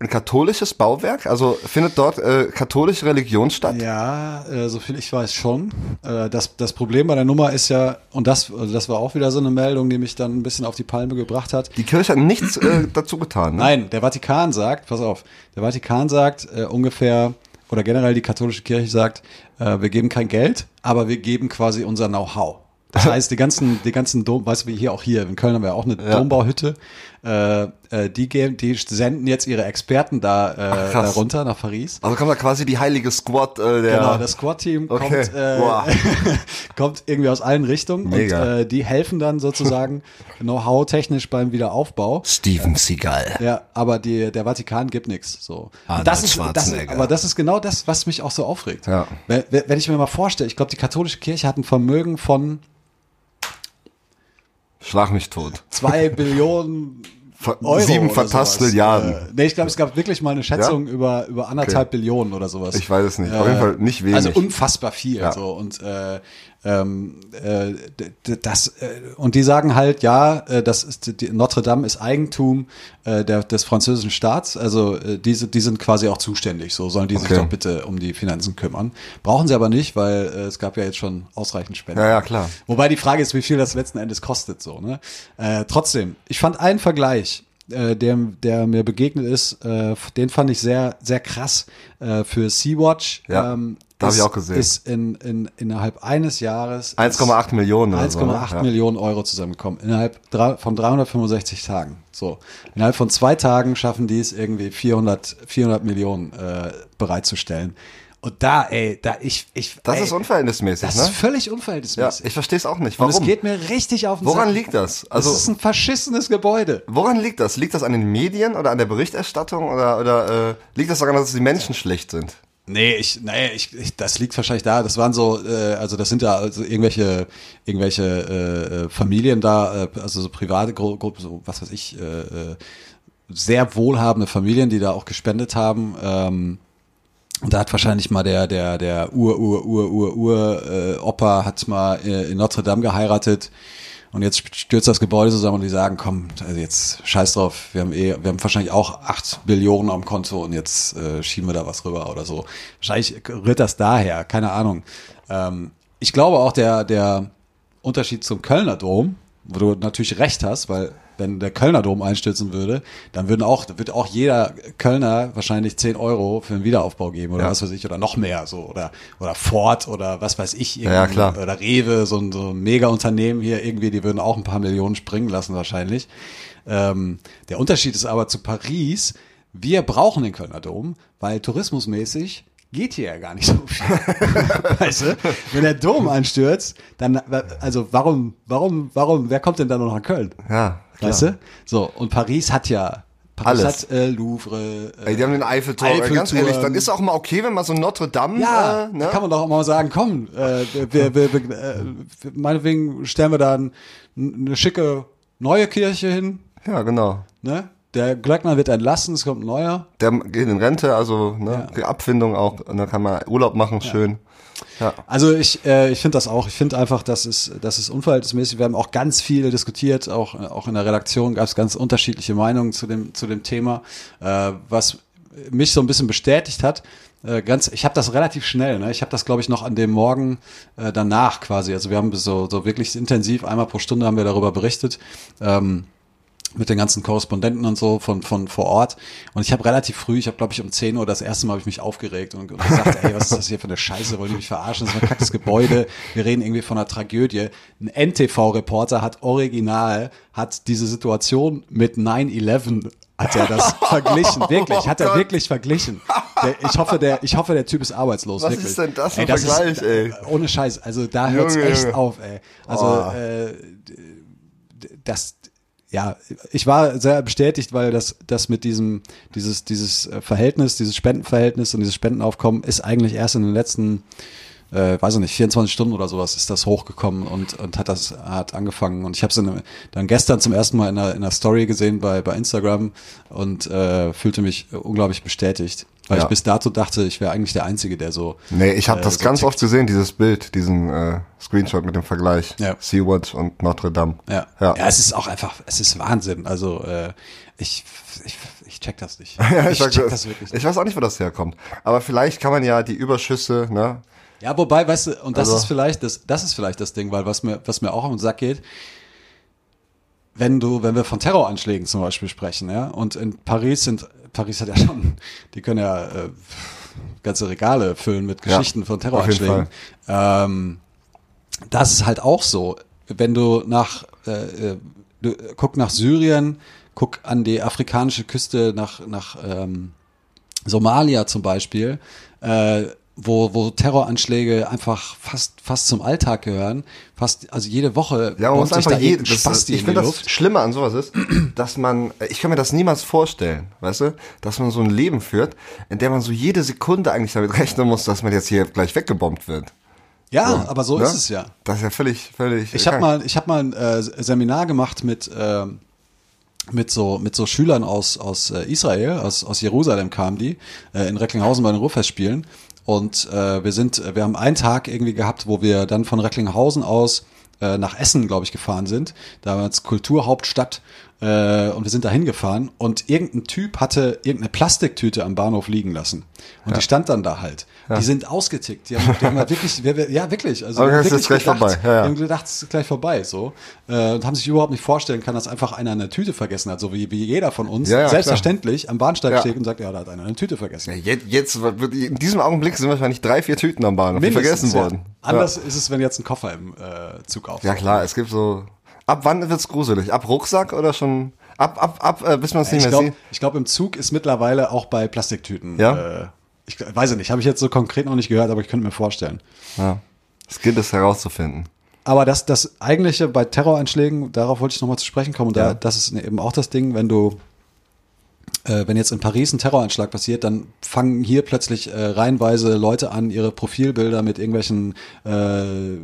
ein katholisches Bauwerk? Also findet dort äh, katholische Religion statt? Ja, äh, so viel ich weiß schon. Äh, das, das Problem bei der Nummer ist ja, und das, also das war auch wieder so eine Meldung, die mich dann ein bisschen auf die Palme gebracht hat. Die Kirche hat nichts äh, dazu getan. Ne? Nein, der Vatikan sagt, pass auf, der Vatikan sagt äh, ungefähr, oder generell die katholische Kirche sagt, äh, wir geben kein Geld, aber wir geben quasi unser Know-how. Das heißt, die ganzen, die ganzen Dom, weißt du, wie hier auch hier, in Köln haben wir auch eine Ja. Dombauhütte, äh, äh, die geben, die senden jetzt ihre Experten da, äh, krass. da runter nach Paris. Also kommt da quasi die heilige Squad äh, der. Genau, das Squad-Team Okay. kommt, äh, Boah. kommt irgendwie aus allen Richtungen Mega. und äh, die helfen dann sozusagen Know-how-technisch beim Wiederaufbau. Steven Seagal. Ja, aber die, der Vatikan gibt nichts. So. Und das ist, das, aber das ist genau das, was mich auch so aufregt. Ja. Wenn, wenn ich mir mal vorstelle, ich glaube, die katholische Kirche hat ein Vermögen von Schlag mich tot. zwei Billionen Ver- Euro Sieben Fantastilliarden. sowas. Äh, nee, ich glaube, es gab wirklich mal eine Schätzung über, über anderthalb Billionen oder sowas. Ich weiß es nicht. Auf jeden Fall nicht wenig. Also unfassbar viel. Ja. So. Und äh, ähm, äh, das äh, und die sagen halt, ja, äh, das ist die, Notre Dame ist Eigentum äh, der, des französischen Staats. Also äh, diese, die sind quasi auch zuständig. So sollen die sich Okay. doch bitte um die Finanzen kümmern. Brauchen sie aber nicht, weil äh, es gab ja jetzt schon ausreichend Spenden. Ja, ja, klar. Wobei die Frage ist, wie viel das letzten Endes kostet. So, ne? trotzdem, ich fand einen Vergleich, der, der mir begegnet ist, den fand ich sehr, sehr krass für Sea-Watch. Ja, da hab ist- ich auch gesehen. Ist in, in, innerhalb eines Jahres 1,8 Millionen oder 1,8 so. ne? Ja. Millionen Euro zusammengekommen. Innerhalb drei, von 365 Tagen. So. Innerhalb von zwei Tagen schaffen die es irgendwie 400, 400 Millionen äh, bereitzustellen. Und da, ey, da ich, ich. Das ey, ist unverhältnismäßig, Das ne? ist völlig Ja, unverhältnismäßig. ich verstehe es auch nicht. Und Warum? es geht mir richtig auf den Woran Sack. liegt das? Also, es ist ein verschissenes Gebäude. woran liegt das? Liegt das an den Medien oder an der Berichterstattung oder oder äh, liegt das daran, dass die Menschen schlecht sind? Nee, ich, nee, ich, ich, das liegt wahrscheinlich da. Das waren so, äh, also das sind ja also irgendwelche, irgendwelche äh, äh, Familien da, äh, also so private Gru Gruppen, so was weiß ich, äh, äh, sehr wohlhabende Familien, die da auch gespendet haben. Ähm, und da hat wahrscheinlich mal der, der, der Ur, Ur, Ur, Ur, Ur, äh, Opa hat mal äh, in Notre Dame geheiratet. Und jetzt stürzt das Gebäude zusammen und die sagen, komm, also jetzt scheiß drauf, wir haben eh, wir haben wahrscheinlich auch acht Billionen am Konto und jetzt äh, schieben wir da was rüber oder so. Wahrscheinlich rührt das daher, keine Ahnung. Ähm, ich glaube auch der, der Unterschied zum Kölner Dom, wo du natürlich recht hast, weil wenn der Kölner Dom einstürzen würde, dann würden auch, wird auch jeder Kölner wahrscheinlich 10 Euro für einen Wiederaufbau geben oder Ja. was weiß ich, oder noch mehr so, oder, oder Ford oder was weiß ich, Ja, irgendwie, klar. oder Rewe, so ein, so ein Mega-Unternehmen hier irgendwie, die würden auch ein paar Millionen springen lassen wahrscheinlich. Ähm, der Unterschied ist aber zu Paris, wir brauchen den Kölner Dom, weil tourismusmäßig geht hier ja gar nicht so viel. weißt du? Wenn der Dom einstürzt, dann, also warum, warum, warum, wer kommt denn dann noch nach Köln? Ja, klar. Weißt du? So, und Paris hat ja, Paris Alles. hat äh, Louvre. Äh, Ey, die haben den Eiffelturm. Ey, Ganz Eiffelturm. ehrlich, dann ist auch mal okay, wenn man so Notre Dame, ja, äh, ne? kann man doch auch mal sagen, komm, äh, wir, wir, wir, äh, meinetwegen stellen wir da ein, eine schicke neue Kirche hin, ja, genau. ne? Der Glöckner wird entlassen, es kommt ein neuer. Der geht in Rente, also ne, die Abfindung auch, und dann kann man Urlaub machen, schön. Ja. Also ich, äh, ich finde das auch. Ich finde einfach, dass es, das ist unverhältnismäßig. Wir haben auch ganz viel diskutiert, auch, auch in der Redaktion gab es ganz unterschiedliche Meinungen zu dem, zu dem Thema, äh, was mich so ein bisschen bestätigt hat. Äh, ganz, ich habe das relativ schnell. Ne? Ich habe das, glaube ich, noch an dem Morgen äh, danach quasi. Also wir haben so, so wirklich intensiv einmal pro Stunde haben wir darüber berichtet. Ähm, mit den ganzen Korrespondenten und so von, von vor Ort. Und ich habe relativ früh, ich habe glaube ich um 10 Uhr das erste Mal habe ich mich aufgeregt und, und gesagt, ey, was ist das hier für eine Scheiße, wollen die mich verarschen? Das ist ein kackes Gebäude. Wir reden irgendwie von einer Tragödie. Ein NTV-Reporter hat original, hat diese Situation mit 9-11 hat er das verglichen, wirklich, hat er Oh Gott. wirklich verglichen. Der, ich hoffe, der, ich hoffe, der Typ ist arbeitslos. Was wirklich. ist denn das für Ey, Vergleich, ist, ey? Ohne Scheiß, also da hört's Junge, echt auf, ey. Also Oh. äh, das, ja, ich war sehr bestätigt, weil das, das mit diesem, dieses, dieses äh, Verhältnis, dieses Spendenverhältnis und dieses Spendenaufkommen ist eigentlich erst in den letzten, äh, weiß ich nicht, 24 Stunden oder sowas ist das hochgekommen und, und hat das, hat angefangen. Und ich habe es dann gestern zum ersten Mal in einer, in einer Story gesehen bei, bei Instagram und äh, fühlte mich unglaublich bestätigt. Weil Ja. ich bis dato dachte, ich wäre eigentlich der Einzige, der so. Nee, ich habe äh, das so ganz tickt. oft gesehen, dieses Bild, diesen äh, Screenshot mit dem Vergleich. Ja. Sea-Watch und Notre Dame. Ja. Ja. ja. es ist auch einfach, es ist Wahnsinn. Also äh, ich, ich, ich check das nicht. Ja, ich sag, check das wirklich ich nicht. weiß auch nicht, wo das herkommt. Aber vielleicht kann man ja die Überschüsse, ne? Ja, wobei, weißt du, und das Also- ist vielleicht das, das ist vielleicht das Ding, weil was mir, was mir auch auf den Sack geht, wenn du, wenn wir von Terroranschlägen zum Beispiel sprechen, ja, und in Paris sind, Paris hat ja schon, die können ja äh, ganze Regale füllen mit Ja, Geschichten von auf jeden Terroranschlägen. Ähm, das ist halt auch so. Wenn du nach, äh, äh, du, guck nach Syrien, guck an die afrikanische Küste, nach, nach ähm, Somalia zum Beispiel, äh, wo, wo Terroranschläge einfach fast, fast zum Alltag gehören. Fast, also jede Woche Ja, man muss einfach da je, irgendein das, Spasti ich finde das. Schlimme an sowas ist, dass man, ich kann mir das niemals vorstellen, weißt du, dass man so ein Leben führt, in der man so jede Sekunde eigentlich damit rechnen muss, dass man jetzt hier gleich weggebombt wird. Ja, aber so ne? ist es ja. Das ist ja völlig, völlig. Ich habe mal, ich habe mal ein äh, Seminar gemacht mit ähm, mit so mit so Schülern aus aus äh, Israel, aus aus Jerusalem kamen die äh, in Recklinghausen bei den Ruhrfestspielen und äh, wir sind, wir haben einen Tag irgendwie gehabt, wo wir dann von Recklinghausen aus äh, nach Essen, glaube ich, gefahren sind, damals Kulturhauptstadt äh, und wir sind da hingefahren. Und irgendein Typ hatte irgendeine Plastiktüte am Bahnhof liegen lassen. Und die stand dann da halt. Die sind ausgetickt, die haben, die haben halt wirklich, wir- wir- ja wirklich, also Aber wir haben es ist wirklich gleich gedacht, vorbei, ja, ja. wir haben gedacht, es ist gleich vorbei, so. Äh, und haben sich überhaupt nicht vorstellen können, dass einfach einer eine Tüte vergessen hat, so wie, wie jeder von uns Ja, selbstverständlich am Bahnsteig steht und sagt, ja, da hat einer eine Tüte vergessen. Jetzt, jetzt, in diesem Augenblick sind wahrscheinlich drei, vier Tüten am Bahnhof, Mindestens, vergessen wurden. Ja. Anders ist es, wenn jetzt ein Koffer im äh, Zug auftaucht. Ja. klar, es gibt so, ab wann wird's gruselig? Ab Rucksack oder schon, ab, ab, ab, äh, bis man es nicht Ich mehr glaube, sieht? ich glaub, im Zug ist mittlerweile auch bei Plastiktüten. Ja? Äh, ich weiß ich nicht, habe ich jetzt so konkret noch nicht gehört, aber ich könnte mir vorstellen. Ja. Es gilt es herauszufinden. Aber das, das eigentliche bei Terroranschlägen, darauf wollte ich nochmal zu sprechen kommen, und da, Ja. das ist eben auch das Ding, wenn du, äh, wenn jetzt in Paris ein Terroranschlag passiert, dann fangen hier plötzlich äh, reihenweise Leute an, ihre Profilbilder mit irgendwelchen äh,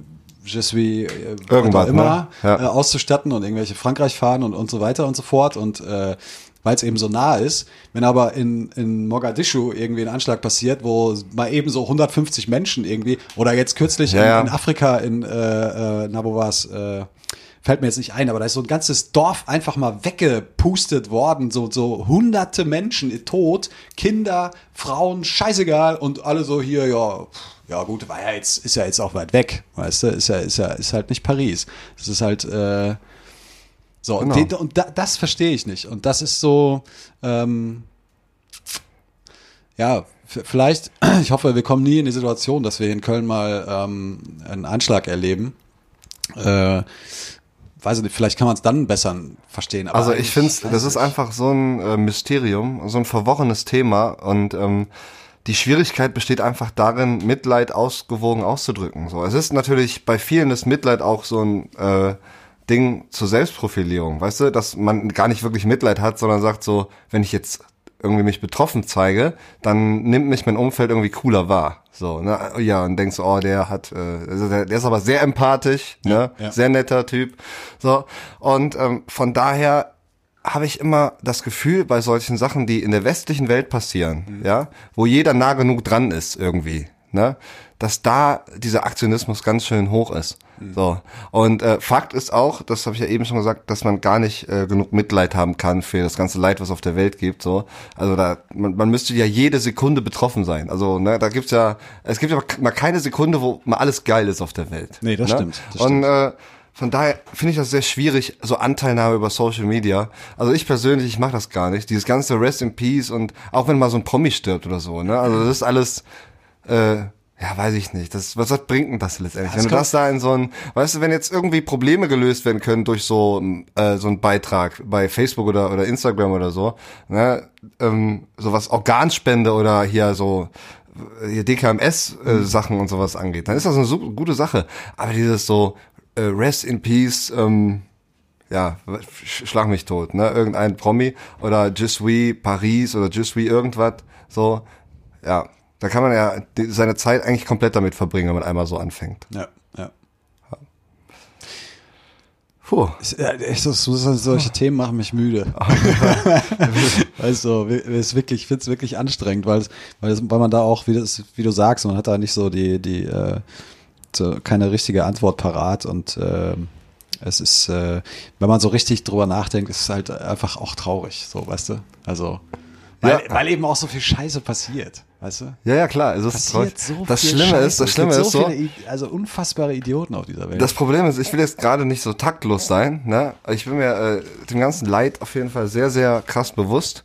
Je suis äh, was Irgendwas, immer ne? Ja. äh, auszustatten und irgendwelche Frankreich fahren und, und so weiter und so fort. Und äh, weil es eben so nah ist. Wenn aber in, in Mogadischu irgendwie ein Anschlag passiert, wo mal eben so 150 Menschen irgendwie, oder jetzt kürzlich Ja, ja. in, in Afrika, in, äh, äh, na, wo war's, äh, fällt mir jetzt nicht ein, aber da ist so ein ganzes Dorf einfach mal weggepustet worden, so, so hunderte Menschen tot, Kinder, Frauen, scheißegal und alle so hier, ja, ja gut, war ja jetzt, ist ja jetzt auch weit weg, weißt du, ist ja, ist ja, ist halt nicht Paris. Das ist halt, äh, so, Genau. und, den, und da, das verstehe ich nicht. Und das ist so, ähm, ja, vielleicht, ich hoffe, wir kommen nie in die Situation, dass wir in Köln mal ähm, einen Anschlag erleben. Äh, weiß ich nicht, vielleicht kann man es dann besser verstehen. Also ich finde, weiß das ist einfach so ein äh, Mysterium, so ein verworrenes Thema und ähm, die Schwierigkeit besteht einfach darin, Mitleid ausgewogen auszudrücken. So, es ist natürlich bei vielen das Mitleid auch so ein äh, Ding zur Selbstprofilierung, weißt du, dass man gar nicht wirklich Mitleid hat, sondern sagt so, wenn ich jetzt irgendwie mich betroffen zeige, dann nimmt mich mein Umfeld irgendwie cooler wahr. So, ne? Ja, und denkst, oh, der hat, äh, also der, der ist aber sehr empathisch, ne? ja. Sehr netter Typ. So. Und ähm, von daher habe ich immer das Gefühl, bei solchen Sachen, die in der westlichen Welt passieren, ja, wo jeder nah genug dran ist irgendwie, ne, dass da dieser Aktionismus ganz schön hoch ist. So. Und äh, Fakt ist auch, das habe ich ja eben schon gesagt, dass man gar nicht äh, genug Mitleid haben kann für das ganze Leid, was auf der Welt gibt. So. Also da, man, man müsste ja jede Sekunde betroffen sein. Also, ne, da gibt's ja, es gibt ja mal keine Sekunde, wo mal alles geil ist auf der Welt. Nee, das ne? stimmt, das Und äh, von daher finde ich das sehr schwierig, so Anteilnahme über Social Media. Also ich persönlich, ich mache das gar nicht. Dieses ganze Rest in Peace und auch wenn mal so ein Promi stirbt oder so, ne? Also das ist alles, äh, ja, weiß ich nicht. Das, was, was bringt denn das letztendlich? Das wenn du das da in so ein, weißt du, wenn jetzt irgendwie Probleme gelöst werden können durch so, äh, so einen Beitrag bei Facebook oder, oder Instagram oder so, ne? Ähm, sowas Organspende oder hier so, hier DKMS-Sachen und sowas angeht, dann ist das eine super gute Sache. Aber dieses so äh, Rest in Peace, ähm, ja, sch- schlag mich tot, ne? Irgendein Promi oder Je suis Paris oder Je suis irgendwas, so, ja. Da kann man ja seine Zeit eigentlich komplett damit verbringen, wenn man einmal so anfängt. Ja, ja. Puh. Ja, echt, so- so- solche Themen machen mich müde. also, es ist wirklich, ich finde es wirklich anstrengend, weil, es, weil, es, weil man da auch, wie, das, wie du sagst, man hat da nicht so die, die äh, so keine richtige Antwort parat und ähm, es ist, äh, wenn man so richtig drüber nachdenkt, ist es halt einfach auch traurig, so, weißt du? Also, weil, Ja. weil eben auch so viel Scheiße passiert, weißt du? Ja, ja, klar. Es ist so das Schlimme Scheiße. ist, das Schlimme ist so viele, also unfassbare Idioten auf dieser Welt. Das Problem ist, ich will jetzt gerade nicht so taktlos sein, ne? Ich bin mir äh, dem ganzen Leid auf jeden Fall sehr, sehr krass bewusst.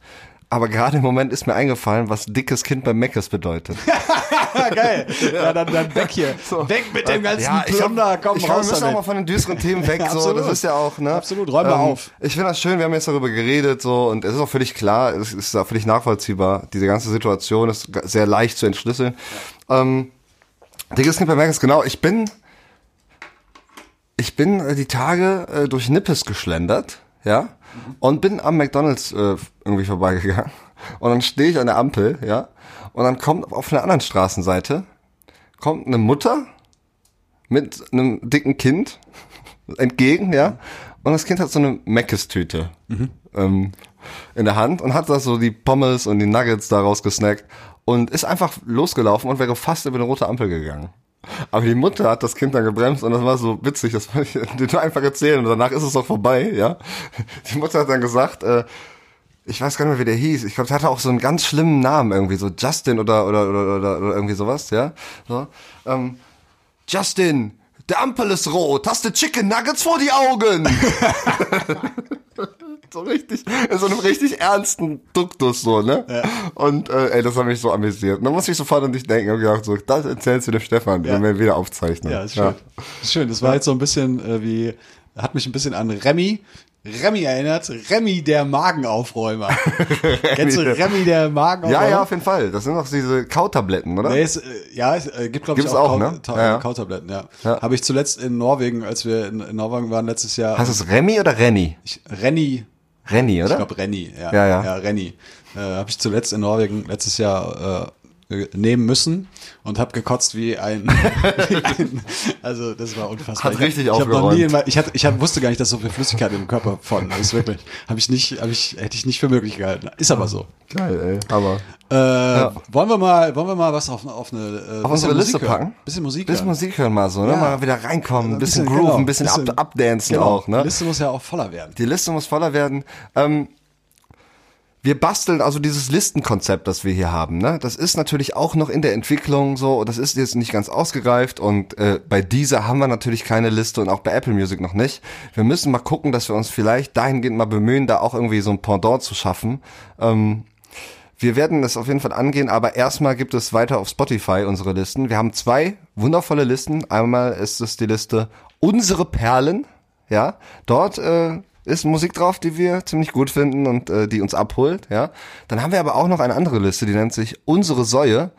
Aber gerade im Moment ist mir eingefallen, was dickes Kind bei Meckes bedeutet. ja, geil. Ja, dann, dann weg hier. Weg mit dem ganzen Ja, ich Plunder, komm ich raus wir müssen auch mal von den düsteren Themen weg. so, Absolut. das ist ja auch, ne? Absolut, räum mal auf. Ich finde das schön, wir haben jetzt darüber geredet, so, und es ist auch völlig klar, es ist auch völlig nachvollziehbar. Diese ganze Situation ist sehr leicht zu entschlüsseln. Ähm, dickes Kind bei Meckes, genau. Ich bin, ich bin äh, die Tage äh, durch Nippes geschlendert, ja, und bin am McDonalds äh, irgendwie vorbeigegangen. Und dann stehe ich an der Ampel, ja, und dann kommt auf einer anderen Straßenseite kommt eine Mutter mit einem dicken Kind entgegen, ja, und das Kind hat so eine Meckes-Tüte ähm, in der Hand und hat da so die Pommes und die Nuggets daraus gesnackt und ist einfach losgelaufen und wäre fast über eine rote Ampel gegangen. Aber die Mutter hat das Kind dann gebremst und das war so witzig, das wollte ich dir nur einfach erzählen und danach ist es auch vorbei, ja. Die Mutter hat dann gesagt, äh, ich weiß gar nicht mehr, wie der hieß. Ich glaube, der hatte auch so einen ganz schlimmen Namen irgendwie, so Justin oder oder oder oder, oder irgendwie sowas, ja. So, ähm, Justin, der Ampel ist rot, hast du Chicken Nuggets vor die Augen? so richtig, in so einem richtig ernsten Duktus so, ne? Und äh, ey, das hat mich so amüsiert. Und dann musste ich sofort an dich denken und gedacht so, das erzählst du dem Stefan, wenn wir wieder aufzeichnen. Ja, ist schön. Ist schön. Das war jetzt so ein bisschen äh, wie, hat mich ein bisschen an Remy, Remy erinnert. Remy, der Magenaufräumer. Kennst du Remy, der Magenaufräumer? Ja, ja, auf jeden Fall. Das sind doch diese Kautabletten, oder? Nee, es, äh, ja, es äh, gibt, glaube ich, auch, auch, Kau ne? Ta Ja, ja. Kautabletten, ja. Ja. Habe ich zuletzt in Norwegen, als wir in, in Norwegen waren letztes Jahr. Heißt es Remy oder Renny? ich, Renny, Renny, oder? ich glaube Renny, ja. Ja, ja. Ja, Renny. Äh, Habe ich zuletzt in Norwegen letztes Jahr äh, nehmen müssen und habe gekotzt wie ein, wie ein, also das war unfassbar. Hat richtig ich hab, ich hab noch aufgeräumt. nie in mein, ich hatte ich hab, wusste gar nicht, dass so viel Flüssigkeit im Körper vorhanden ist wirklich. Habe ich nicht habe ich hätte ich nicht für möglich gehalten. Ist aber so. Geil, ey. Aber Äh, wollen wir mal wollen wir mal was auf, auf eine äh, auf bisschen unsere Liste hören? packen. Bisschen Musik Bisschen hören. Musik hören mal so, ne? Ja. Mal wieder reinkommen, ein bisschen, Bisschen, Groove, genau, ein bisschen, bisschen- up, updancen Genau. auch, ne? Die Liste muss ja auch voller werden. Die Liste muss voller werden. Ähm, wir basteln also dieses Listenkonzept, das wir hier haben. Ne? Das ist natürlich auch noch in der Entwicklung so. Das ist jetzt nicht ganz ausgereift und äh, bei dieser haben wir natürlich keine Liste und auch bei Apple Music noch nicht. Wir müssen mal gucken, dass wir uns vielleicht dahingehend mal bemühen, da auch irgendwie so ein Pendant zu schaffen. Ähm, wir werden das auf jeden Fall angehen, aber erstmal gibt es weiter auf Spotify unsere Listen. Wir haben zwei wundervolle Listen. Einmal ist es die Liste Unsere Perlen. Ja, dort äh, ist Musik drauf, die wir ziemlich gut finden und äh, die uns abholt. Ja, dann haben wir aber auch noch eine andere Liste, die nennt sich Unsere Säue.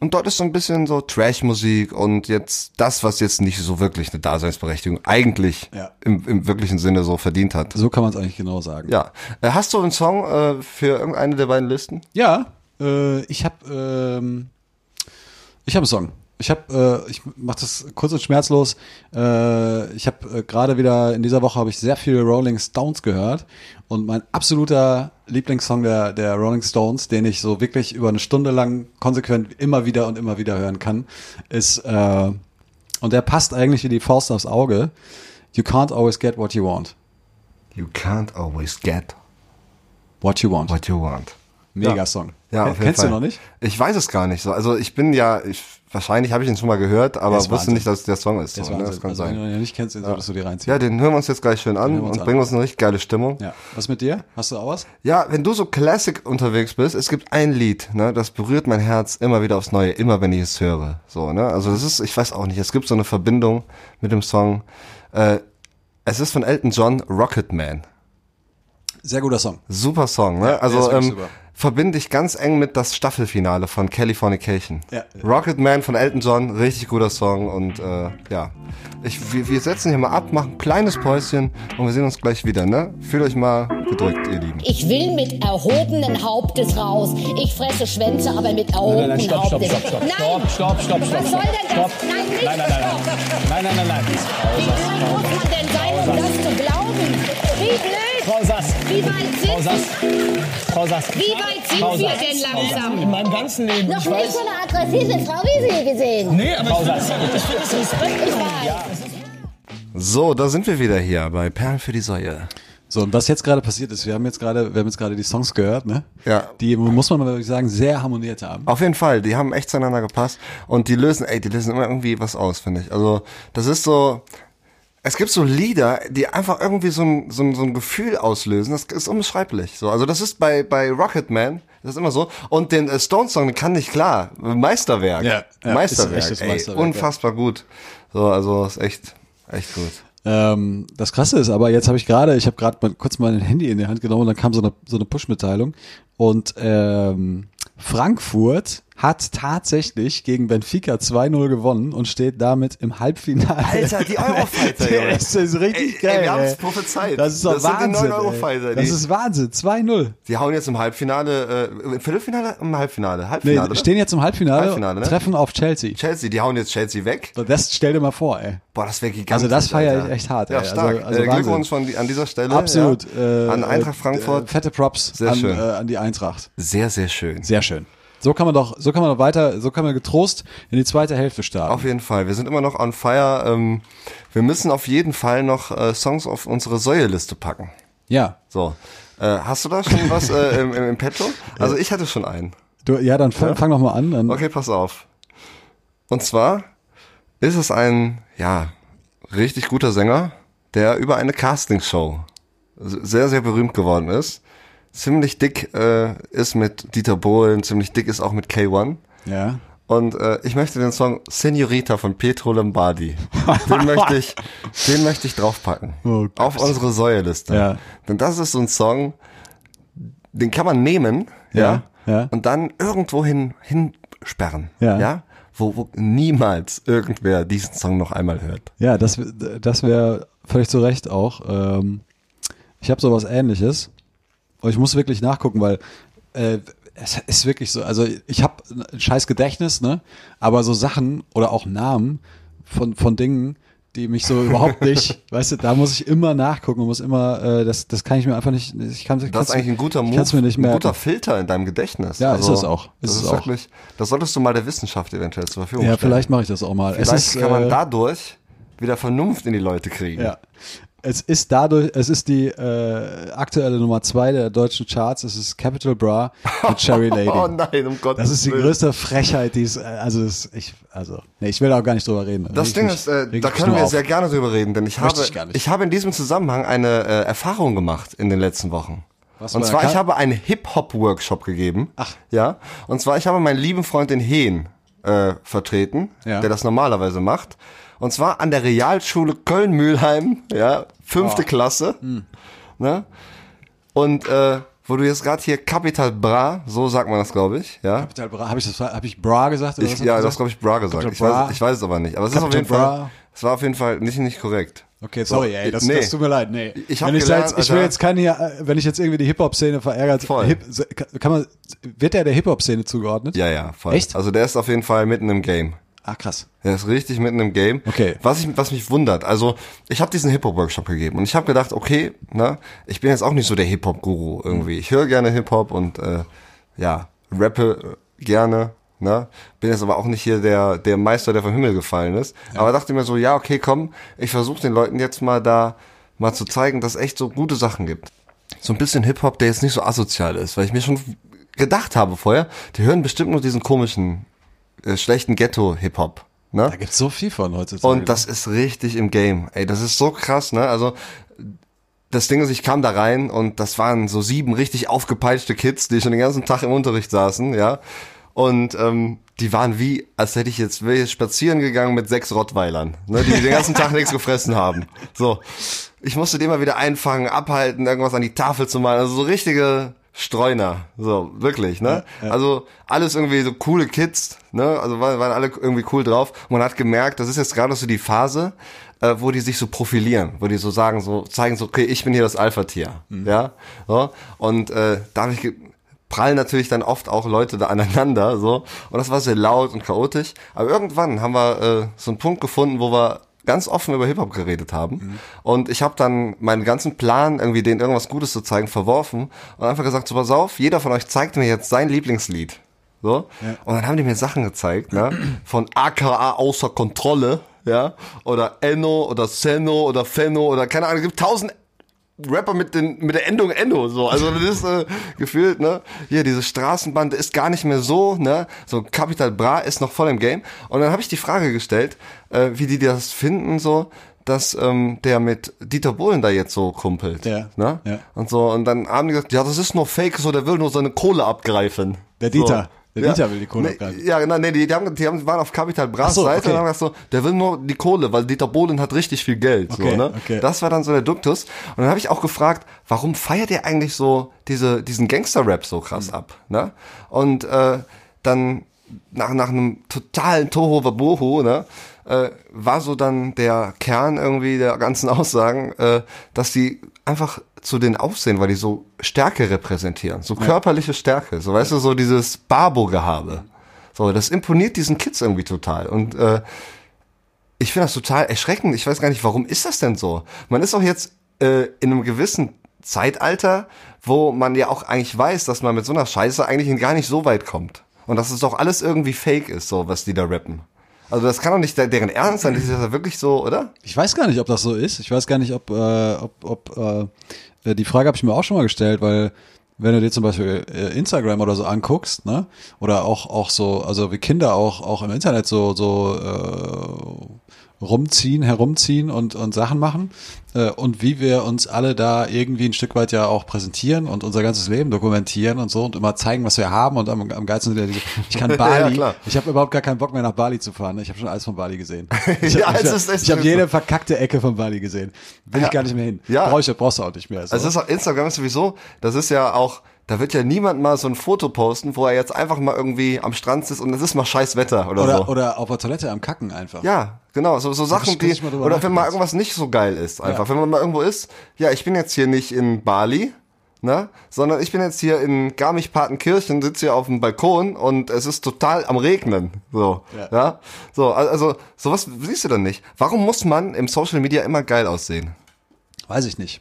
Und dort ist so ein bisschen so Trash-Musik und jetzt das, was jetzt nicht so wirklich eine Daseinsberechtigung eigentlich Ja. im, im wirklichen Sinne so verdient hat. So kann man es eigentlich genau sagen. Ja. Äh, hast du einen Song äh, für irgendeine der beiden Listen? Ja, äh, ich habe ähm, ich habe einen Song. Ich habe, äh, ich mache das kurz und schmerzlos. Äh, ich habe äh, gerade wieder in dieser Woche habe ich sehr viel Rolling Stones gehört und mein absoluter Lieblingssong der der Rolling Stones, den ich so wirklich über eine Stunde lang konsequent immer wieder und immer wieder hören kann, ist äh, und der passt eigentlich wie die Faust aufs Auge. You can't always get what you want. You can't always get What you want. what you want. Mega Ja. Song. Ja, jeden Kennst Fall. du noch nicht? Ich weiß es gar nicht so. Also ich bin ja, ich, wahrscheinlich habe ich ihn schon mal gehört, aber wusste Wahnsinn. nicht, dass es der Song ist. So, ne? Das kann also, wenn du sein. ihn nicht kennst, den solltest du dir reinziehen. Ja, den hören wir uns jetzt gleich schön an und an. bringen uns eine richtig geile Stimmung. Ja. Was mit dir? Hast du auch was? Ja, wenn du so Classic unterwegs bist, es gibt ein Lied, ne, das berührt mein Herz immer wieder aufs Neue, immer wenn ich es höre. So, ne? Also das ist, ich weiß auch nicht, es gibt so eine Verbindung mit dem Song. Äh, es ist von Elton John, Rocket Man. Sehr guter Song. Super Song, ne? ist also ähm, super. Verbinde ich ganz eng mit das Staffelfinale von Californication. Ja. Rocket Man von Elton John, richtig guter Song und äh, ja. Ich, wir, wir setzen hier mal ab, machen ein kleines Päuschen und wir sehen uns gleich wieder, ne? Fühlt euch mal gedrückt, ihr Lieben. Ich will mit erhobenen Hauptes raus. Ich fresse Schwänze, aber mit erhobenen Nein, nein, stopp, stopp, Hauptes. stopp, stopp, Nein! stopp, stopp, stopp, stopp, Was soll stopp, denn das? stopp. Nein, nicht Nein, nein, nein, stopp. nein, nein, nein, nein. Wie blöd muss man denn sein, um das zu glauben? Wie blöd! Frau Sass. Wie weit Frau sind Sass. wir? Frau Sass. Wie weit sind Frau wir Sass. denn Frau Sass. langsam? In meinem ganzen Leben. Noch ich nie weiß. so eine aggressive Frau wie Sie gesehen. Nee, aber ich finde ich find das respektlos. Ich weiß. So, da sind wir wieder hier bei Perlen für die Säue. So, und was jetzt gerade passiert ist, wir haben jetzt gerade, wir haben jetzt gerade die Songs gehört, ne? Ja. Die, muss man mal wirklich sagen, sehr harmoniert haben. Auf jeden Fall, die haben echt zueinander gepasst und die lösen, ey, die lösen immer irgendwie was aus, finde ich. Also, das ist so, es gibt so Lieder, die einfach irgendwie so ein, so ein, so ein Gefühl auslösen, das ist unbeschreiblich. So, also das ist bei, bei Rocket Man, das ist immer so. Und den äh, Stone Song, den kann ich klar, Meisterwerk. Ja, ja, Meisterwerk, ist ein echtes ey, Meisterwerk, unfassbar gut. So, also ist echt, echt gut. Ähm, das Krasse ist aber, jetzt habe ich gerade, ich habe gerade mal kurz mein Handy in die Hand genommen und dann kam so eine, so eine Push-Mitteilung und ähm, Frankfurt hat tatsächlich gegen Benfica 2-0 gewonnen und steht damit im Halbfinale. Alter, die Eurofighter, Junge. das ist richtig Ey, ey, geil. wir haben's ey. prophezeit. Das ist doch Das sind die Wahnsinn. neuen. Eurofighter, das ist Wahnsinn. 2-0. Die hauen jetzt im Halbfinale, äh, im Viertelfinale, im Halbfinale, Nee, Halbfinale. ne? stehen jetzt im Halbfinale, Halbfinale, ne? treffen auf Chelsea. Chelsea, die hauen jetzt Chelsea weg. Das stell dir mal vor, ey. Boah, das wäre gigantisch. Also das feiere ich echt hart, Ja, ey. stark. Also- also äh, Wahnsinn. Glückwunsch von die, an dieser Stelle. Absolut. Ja. Äh, an Eintracht äh, Frankfurt. fette Props Sehr an, schön. Äh, an die Eintracht. Sehr, sehr schön. Sehr schön. So kann man doch, so kann man doch weiter, so kann man getrost in die zweite Hälfte starten. Auf jeden Fall. Wir sind immer noch on fire. Ähm, wir müssen auf jeden Fall noch äh, Songs auf unsere Säueliste packen. ja. So. Äh, hast du da schon was äh, im, im, im Petto? Also ich hatte schon einen. Du, ja, dann fang, fang doch mal an. Dann, Okay, pass auf. Und zwar ist es ein, ja, richtig guter Sänger, der über eine Castingshow sehr, sehr berühmt geworden ist. Ziemlich dick äh, ist mit Dieter Bohlen, ziemlich dick ist auch mit K1. Ja. Und äh, ich möchte den Song Senorita von Pietro Lombardi. Den möchte ich, den möchte ich draufpacken. Oh auf unsere Säueliste. Ja. Denn das ist so ein Song, den kann man nehmen, ja, Ja, ja. und dann irgendwo hin, hinsperren, Ja. ja, wo, wo niemals irgendwer diesen Song noch einmal hört. Ja, das, das wäre völlig zu Recht auch. Ähm, ich habe sowas ähnliches. Aber ich muss wirklich nachgucken, weil äh, es ist wirklich so. Also ich habe ein scheiß Gedächtnis, ne? Aber so Sachen oder auch Namen von, von Dingen, die mich so überhaupt nicht, weißt du, da muss ich immer nachgucken und muss immer, äh, das, das kann ich mir einfach nicht, ich kann Das ist eigentlich ein guter Move, mir nicht ein guter Filter in deinem Gedächtnis. Ja, ist es auch. Das Ist ist, es auch. wirklich, das solltest du mal der Wissenschaft eventuell zur Verfügung Ja, stellen. vielleicht mache ich das auch mal. Vielleicht ist, kann man äh, dadurch wieder Vernunft in die Leute kriegen. Ja. Es ist dadurch, es ist die äh, aktuelle Nummer zwei der deutschen Charts. Es ist Capital Bra mit Cherry Lady. Oh nein, um Gottes Das ist die größte Frechheit, die es, äh, also es, ich, also, nee, ich will auch gar nicht drüber reden. Das Ding ist, äh, da können wir auf. sehr gerne drüber reden, denn ich Möchte habe, ich ich habe in diesem Zusammenhang eine äh, Erfahrung gemacht in den letzten Wochen. Was und war zwar, ich habe einen Hip-Hop-Workshop gegeben. Ach. Ja. Und zwar, ich habe meinen lieben Freund den Hehn äh, vertreten, Ja. der das normalerweise macht. Und zwar an der Realschule Köln-Mühlheim, ja, fünfte Klasse. Hm. Ne? Und äh, wo du jetzt gerade hier Capital Bra, so sagt man das, glaube ich, ja. Capital Bra, habe ich das, habe ich Bra gesagt? Oder Ich, ja, ich das glaube ich Bra gesagt. Capital Ich Bra. weiß, ich weiß es aber nicht. Aber es ist auf jeden Fall, Bra. es war auf jeden Fall nicht, nicht korrekt. Okay, sorry, ey, das, Nee. das tut mir leid, nee. Ich hab wenn ich, gelernt, jetzt, ich will jetzt keine, hier, äh, wenn ich jetzt irgendwie die Hip-Hop-Szene verärgert, Voll. Hip, kann man, wird der der Hip-Hop-Szene zugeordnet? Ja, ja, voll. Echt? Also der ist auf jeden Fall mitten im Game. Ach, krass. Der ist richtig mitten im Game. Okay. Was, ich, was mich wundert, also ich habe diesen Hip-Hop-Workshop gegeben und ich habe gedacht, okay, ne, ich bin jetzt auch nicht so der Hip-Hop-Guru irgendwie. Ich höre gerne Hip-Hop und äh, ja, rappe äh, gerne, ne? Bin jetzt aber auch nicht hier der, der Meister, der vom Himmel gefallen ist. Aber dachte mir so, ja, okay, komm, ich versuche den Leuten jetzt mal da mal zu zeigen, dass es echt so gute Sachen gibt. So ein bisschen Hip-Hop, der jetzt nicht so asozial ist, weil ich mir schon gedacht habe vorher, die hören bestimmt nur diesen komischen, äh, schlechten Ghetto-Hip-Hop. Ne? Da gibt's so viel von heutzutage. Und das ist richtig im Game. Ey, das ist so krass, ne? Also das Ding ist, ich kam da rein und das waren so sieben richtig aufgepeitschte Kids, die schon den ganzen Tag im Unterricht saßen, ja. Und ähm, die waren wie, als hätte ich jetzt, wäre ich jetzt spazieren gegangen mit sechs Rottweilern, ne, die den ganzen Tag nichts gefressen haben. So, ich musste die immer wieder einfangen, abhalten, irgendwas an die Tafel zu malen. Also so richtige Streuner, so wirklich, ne? Also alles irgendwie so coole Kids, ne? Also waren, waren alle irgendwie cool drauf. Und man hat gemerkt, das ist jetzt gerade so die Phase, äh, wo die sich so profilieren, wo die so sagen, so zeigen so, okay, ich bin hier das Alpha-Tier, ja, so. Und äh, dadurch prallen natürlich dann oft auch Leute da aneinander, so. Und das war sehr laut und chaotisch. Aber irgendwann haben wir äh, so einen Punkt gefunden, wo wir ganz offen über Hip-Hop geredet haben. Und ich habe dann meinen ganzen Plan, irgendwie denen irgendwas Gutes zu zeigen, verworfen und einfach gesagt, so pass auf, jeder von euch zeigt mir jetzt sein Lieblingslied. So. Und dann haben die mir Sachen gezeigt, ne? Von AKA außer Kontrolle, ja, oder Enno oder Seno oder Fenno oder keine Ahnung, es gibt tausend Rapper mit, den, mit der Endung Enno, so. Also das ist äh, gefühlt, ne? Hier, diese Straßenbande ist gar nicht mehr so, ne? So Capital Bra ist noch voll im Game. Und dann habe ich die Frage gestellt, äh, wie die das finden, so, dass ähm, der mit Dieter Bohlen da jetzt so kumpelt. Ja, Ne? ja. Und so, und dann haben die gesagt, ja, das ist nur Fake, so, der will nur seine Kohle abgreifen. Der Dieter. Der Dieter will die Kohle nee, abgreifen. Ja, genau, nee, die, die, haben, die haben, waren auf Capital Bras so, Seite okay. und haben gesagt so, der will nur die Kohle, weil Dieter Bohlen hat richtig viel Geld. Okay, so, ne? okay. Das war dann so der Duktus. Und dann habe ich auch gefragt, warum feiert ihr eigentlich so diese, diesen Gangster-Rap so krass ab? Ne? Und äh, dann nach, nach einem totalen Toho Wabohu, ne, äh, war so dann der Kern irgendwie der ganzen Aussagen, äh, dass die einfach zu den Aufsehen, weil die so Stärke repräsentieren, so körperliche Stärke, so weißt du, so dieses Barbo-Gehabe. So, das imponiert diesen Kids irgendwie total. Und äh, ich finde das total erschreckend. Ich weiß gar nicht, warum ist das denn so? Man ist doch jetzt äh, in einem gewissen Zeitalter, wo man ja auch eigentlich weiß, dass man mit so einer Scheiße eigentlich gar nicht so weit kommt. Und dass es doch alles irgendwie fake ist, so was die da rappen. Also das kann doch nicht der- deren Ernst sein, das ist ja wirklich so, oder? Ich weiß gar nicht, ob das so ist. Ich weiß gar nicht, ob, äh, ob, ob äh, die Frage habe ich mir auch schon mal gestellt, weil wenn du dir zum Beispiel äh, Instagram oder so anguckst, ne, oder auch auch so, also wie Kinder auch auch im Internet so so äh, rumziehen, herumziehen und und Sachen machen äh, und wie wir uns alle da irgendwie ein Stück weit ja auch präsentieren und unser ganzes Leben dokumentieren und so und immer zeigen, was wir haben und am, am geilsten sind ja ich kann Bali, klar. ich habe überhaupt gar keinen Bock mehr nach Bali zu fahren, ne? ich habe schon alles von Bali gesehen. Ich Ja, hab, habe so. jede verkackte Ecke von Bali gesehen. Will ich gar nicht mehr hin. Ja. Brauch ich, brauchst du auch nicht mehr. So. Also ist auch, Instagram ist sowieso, das ist ja auch, da wird ja niemand mal so ein Foto posten, wo er jetzt einfach mal irgendwie am Strand sitzt und es ist mal scheiß Wetter oder, oder, so. oder auf der Toilette am Kacken einfach. Ja, genau, so, so Sachen, die, oder wenn mal irgendwas nicht so geil ist, einfach, wenn man mal irgendwo ist, ja, ich bin jetzt hier nicht in Bali, ne? Sondern ich bin jetzt hier in Garmisch-Partenkirchen, sitze hier auf dem Balkon und es ist total am Regnen. So, ja. Ja. So, al- also sowas siehst du dann nicht. Warum muss man im Social Media immer geil aussehen? Weiß ich nicht.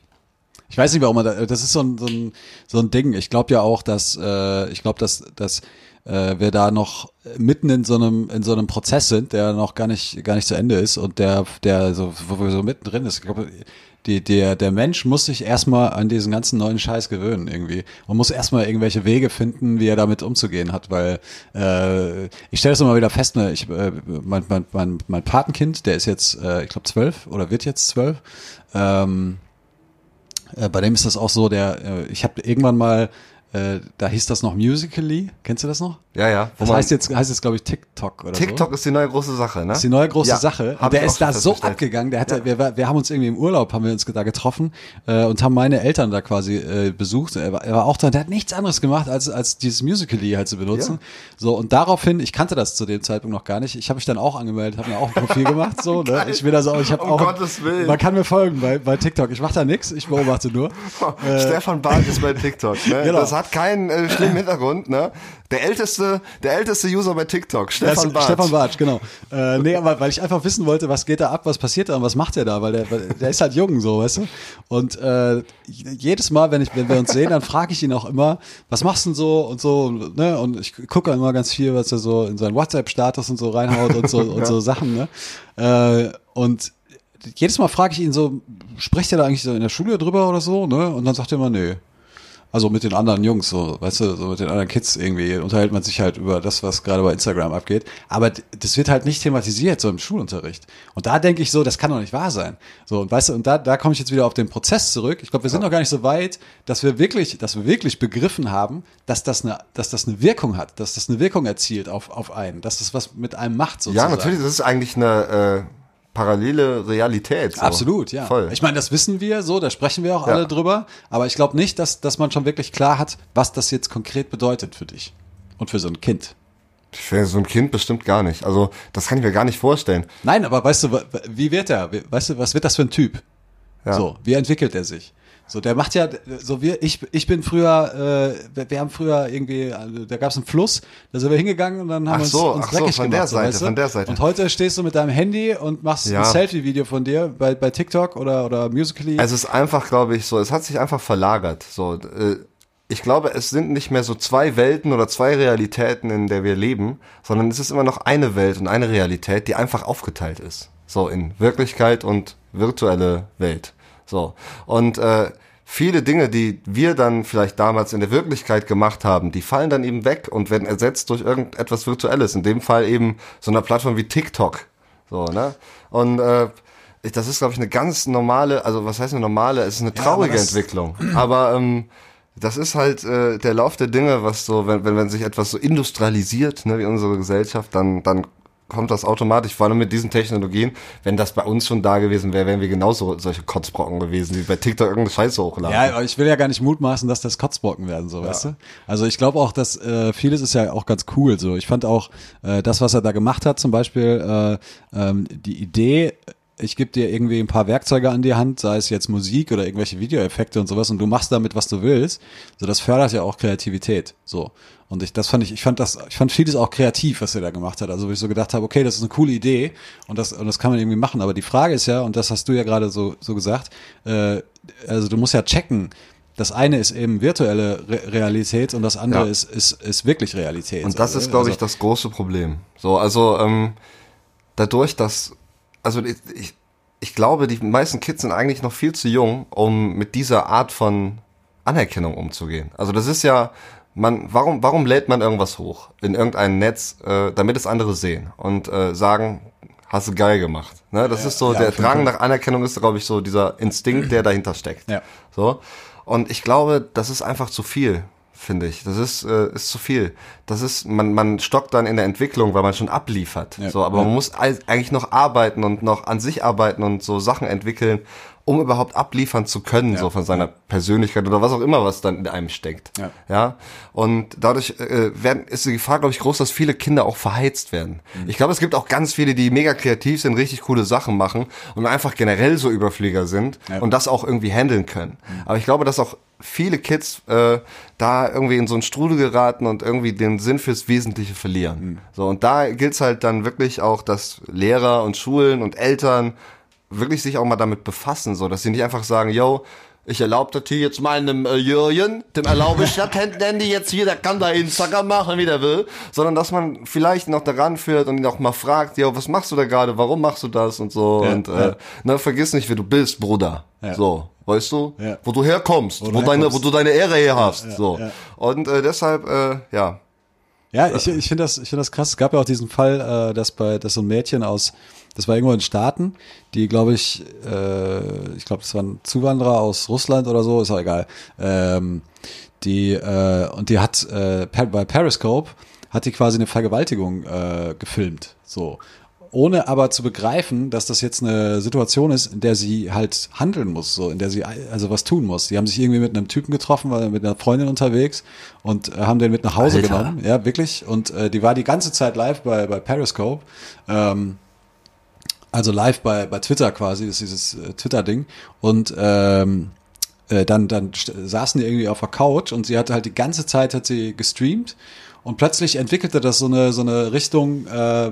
Ich weiß nicht, warum man da, das ist so ein, so ein, so ein Ding. Ich glaube ja auch, dass, äh, ich glaube, dass, dass äh, wir da noch mitten in so einem, in so einem Prozess sind, der noch gar nicht, gar nicht zu Ende ist und der, der so, wo wir so mittendrin ist. Ich glaube, die, der, der Mensch muss sich erstmal an diesen ganzen neuen Scheiß gewöhnen irgendwie und muss erstmal irgendwelche Wege finden, wie er damit umzugehen hat, weil äh, ich stelle es immer wieder fest, ne, ich, äh, mein, mein, mein, mein Patenkind, der ist jetzt, äh, ich glaube, zwölf oder wird jetzt zwölf, ähm, äh, bei dem ist das auch so, der, äh, ich habe irgendwann mal, äh, da hieß das noch Musically, kennst du das noch? Ja, ja. wo Das heißt jetzt, heißt jetzt glaube ich TikTok oder so. TikTok ist die neue große Sache, ne? Das ist die neue große Ja, Sache. der auch ist da so abgegangen. Der hatte, wir, wir haben uns irgendwie im Urlaub, haben wir uns da getroffen äh, und haben meine Eltern da quasi äh, besucht. Er war, er war auch da. Der hat nichts anderes gemacht, als als dieses Musically halt zu benutzen. So und daraufhin, ich kannte das zu dem Zeitpunkt noch gar nicht. Ich habe mich dann auch angemeldet, habe mir auch ein Profil gemacht. So, ne? Ich will also, ich habe Um auch. Gottes Willen. Man kann mir folgen bei bei TikTok. Ich mache da nichts. Ich beobachte nur. Stefan Barth ist bei TikTok, ne? Genau. Das hat keinen äh, schlimmen Hintergrund, ne? Der älteste, der älteste User bei TikTok, Stefan Barth. Stefan Bartsch, genau. Äh, nee, aber weil ich einfach wissen wollte, was geht da ab, was passiert da und was macht er da, weil der, der ist halt jung, so, weißt du? Und äh, jedes Mal, wenn ich, wenn wir uns sehen, dann frage ich ihn auch immer, was machst du denn so und so, ne? Und ich gucke immer ganz viel, was er so in seinen WhatsApp-Status und so reinhaut und so und so Sachen, ne? Äh, und jedes Mal frage ich ihn so, spricht er da eigentlich so in der Schule drüber oder so, ne? Und dann sagt er immer, nö. Also mit den anderen Jungs, so, weißt du, so mit den anderen Kids irgendwie unterhält man sich halt über das, was gerade bei Instagram abgeht. Aber das wird halt nicht thematisiert, so im Schulunterricht. Und da denke ich so, das kann doch nicht wahr sein. So, und weißt du, und da, da komme ich jetzt wieder auf den Prozess zurück. Ich glaube, wir sind noch gar nicht so weit, dass wir wirklich, dass wir wirklich begriffen haben, dass das eine, dass das eine Wirkung hat, dass das eine Wirkung erzielt auf, auf einen, dass das was mit einem macht, Ja, sozusagen. natürlich, das ist eigentlich eine äh, parallele Realität. So. Absolut, ja. Voll. Ich meine, das wissen wir so, da sprechen wir auch Ja. alle drüber. Aber ich glaube nicht, dass, dass man schon wirklich klar hat, was das jetzt konkret bedeutet für dich und für so ein Kind. Für so ein Kind bestimmt gar nicht. Also, das kann ich mir gar nicht vorstellen. Nein, aber weißt du, wie wird er? Weißt du, was wird das für ein Typ? Ja. So, wie entwickelt er sich? So, der macht ja, so wir, ich, ich bin früher, äh, wir, wir haben früher irgendwie, also, da gab es einen Fluss, da sind wir hingegangen und dann haben Ach wir uns, so, uns ach so, dreckig von gemacht. der so, Seite, weißt du? von der Seite. Und heute stehst du mit deinem Handy und machst Ja. ein Selfie-Video von dir bei, bei TikTok oder, oder Musically. Es ist einfach, glaube ich, so, es hat sich einfach verlagert. So, äh, ich glaube, es sind nicht mehr so zwei Welten oder zwei Realitäten, in der wir leben, sondern es ist immer noch eine Welt und eine Realität, die einfach aufgeteilt ist. So in Wirklichkeit und virtuelle Welt. So. Und äh, viele Dinge, die wir dann vielleicht damals in der Wirklichkeit gemacht haben, die fallen dann eben weg und werden ersetzt durch irgendetwas Virtuelles. In dem Fall eben so einer Plattform wie TikTok. So, ne? Und äh, das ist, glaube ich, eine ganz normale, also was heißt eine normale? Es ist eine Ja, traurige aber das- Entwicklung. Aber ähm, das ist halt äh, der Lauf der Dinge, was so, wenn, wenn, wenn sich etwas so industrialisiert, ne, wie unsere Gesellschaft, dann, dann kommt das automatisch, vor allem mit diesen Technologien. Wenn das bei uns schon da gewesen wäre, wären wir genauso solche Kotzbrocken gewesen, die bei TikTok irgendeine Scheiße hochladen. Ja, aber ich will ja gar nicht mutmaßen, dass das Kotzbrocken werden, so, weißt du? Also ich glaube auch, dass äh, vieles ist ja auch ganz cool. So, ich fand auch äh, das, was er da gemacht hat, zum Beispiel äh, ähm, die Idee. Ich gebe dir irgendwie ein paar Werkzeuge an die Hand, sei es jetzt Musik oder irgendwelche Videoeffekte und sowas, und du machst damit, was du willst. So, das fördert ja auch Kreativität. So. Und ich, das fand ich, ich fand das, ich fand vieles auch kreativ, was er da gemacht hat. Also, wo ich so gedacht habe, okay, das ist eine coole Idee und das, und das kann man irgendwie machen. Aber die Frage ist ja, und das hast du ja gerade so, so gesagt, äh, also du musst ja checken, das eine ist eben virtuelle Re Realität und das andere Ja. ist, ist, ist wirklich Realität. Und das Also, ist, glaube ich, also, das große Problem. So, also ähm, dadurch, dass, also ich, ich, ich glaube, die meisten Kids sind eigentlich noch viel zu jung, um mit dieser Art von Anerkennung umzugehen. Also das ist ja, man, warum, warum lädt man irgendwas hoch in irgendein Netz, äh, damit es andere sehen und äh, sagen, hast du geil gemacht. Ne? Das ist so, ja, der Drang nach Anerkennung ist, glaube ich, so dieser Instinkt, der dahinter steckt. Ja. So. Und ich glaube, das ist einfach zu viel, finde ich. Das ist, äh, ist zu viel. Das ist, man, man stockt dann in der Entwicklung, weil man schon abliefert. Ja. So, aber Ja. man muss ei- eigentlich noch arbeiten und noch an sich arbeiten und so Sachen entwickeln, um überhaupt abliefern zu können, so von seiner Persönlichkeit oder was auch immer, was dann in einem steckt. Ja. ja? Und dadurch äh, werden, ist die Gefahr, glaube ich, groß, dass viele Kinder auch verheizt werden. Mhm. Ich glaube, es gibt auch ganz viele, die mega kreativ sind, richtig coole Sachen machen und einfach generell so Überflieger sind Ja. und das auch irgendwie handeln können. Aber ich glaube, dass auch viele Kids äh, da irgendwie in so einen Strudel geraten und irgendwie den Sinn fürs Wesentliche verlieren. So und da gilt's halt dann wirklich auch, dass Lehrer und Schulen und Eltern wirklich sich auch mal damit befassen, so dass sie nicht einfach sagen, yo, ich erlaube das hier jetzt meinem äh, Jürgen, dem erlaube ich das Handy jetzt hier, der kann da Instagram machen, wie der will, sondern dass man vielleicht noch daran führt und ihn auch mal fragt, yo, was machst du da gerade, warum machst du das und so Ja, und äh, ja. ne, vergiss nicht, wer du bist, Bruder. Ja. So, weißt du, wo du herkommst, wo, du deine, herkommst. wo du deine Ehre her hast, so. Und äh, deshalb, äh, ja, Ja, ich, ich finde das, ich finde das krass. Es gab ja auch diesen Fall, äh, dass bei, dass so ein Mädchen aus, das war irgendwo in Staaten, die, glaube ich, äh, ich glaube, das waren Zuwanderer aus Russland oder so, ist auch egal. Ähm, die äh, und die hat äh, bei Periscope hat die quasi eine Vergewaltigung äh, gefilmt, so ohne aber zu begreifen, dass das jetzt eine Situation ist, in der sie halt handeln muss, so in der sie also was tun muss. Die haben sich irgendwie mit einem Typen getroffen, war mit einer Freundin unterwegs und äh, haben den mit nach Hause Alter. genommen, ja wirklich. Und äh, die war die ganze Zeit live bei bei Periscope. Ähm, also live bei, bei Twitter quasi, ist dieses äh, Twitter-Ding. Und ähm, äh, dann, dann saßen die irgendwie auf der Couch und sie hatte halt die ganze Zeit hat sie gestreamt und plötzlich entwickelte das so eine, so eine Richtung, äh,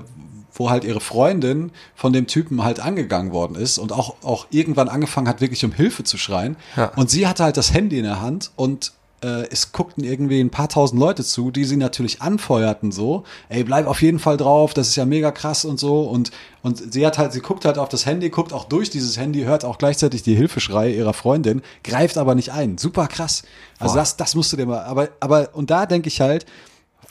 wo halt ihre Freundin von dem Typen halt angegangen worden ist und auch, auch irgendwann angefangen hat, wirklich um Hilfe zu schreien. Ja. Und sie hatte halt das Handy in der Hand und äh, es guckten irgendwie ein paar tausend Leute zu, die sie natürlich anfeuerten so, ey, bleib auf jeden Fall drauf, das ist ja mega krass und so und und sie hat halt, sie guckt halt auf das Handy, guckt auch durch dieses Handy, hört auch gleichzeitig die Hilfeschreie ihrer Freundin, greift aber nicht ein. Super krass. Also das, das musst du dir mal, aber, aber, und da denke ich halt,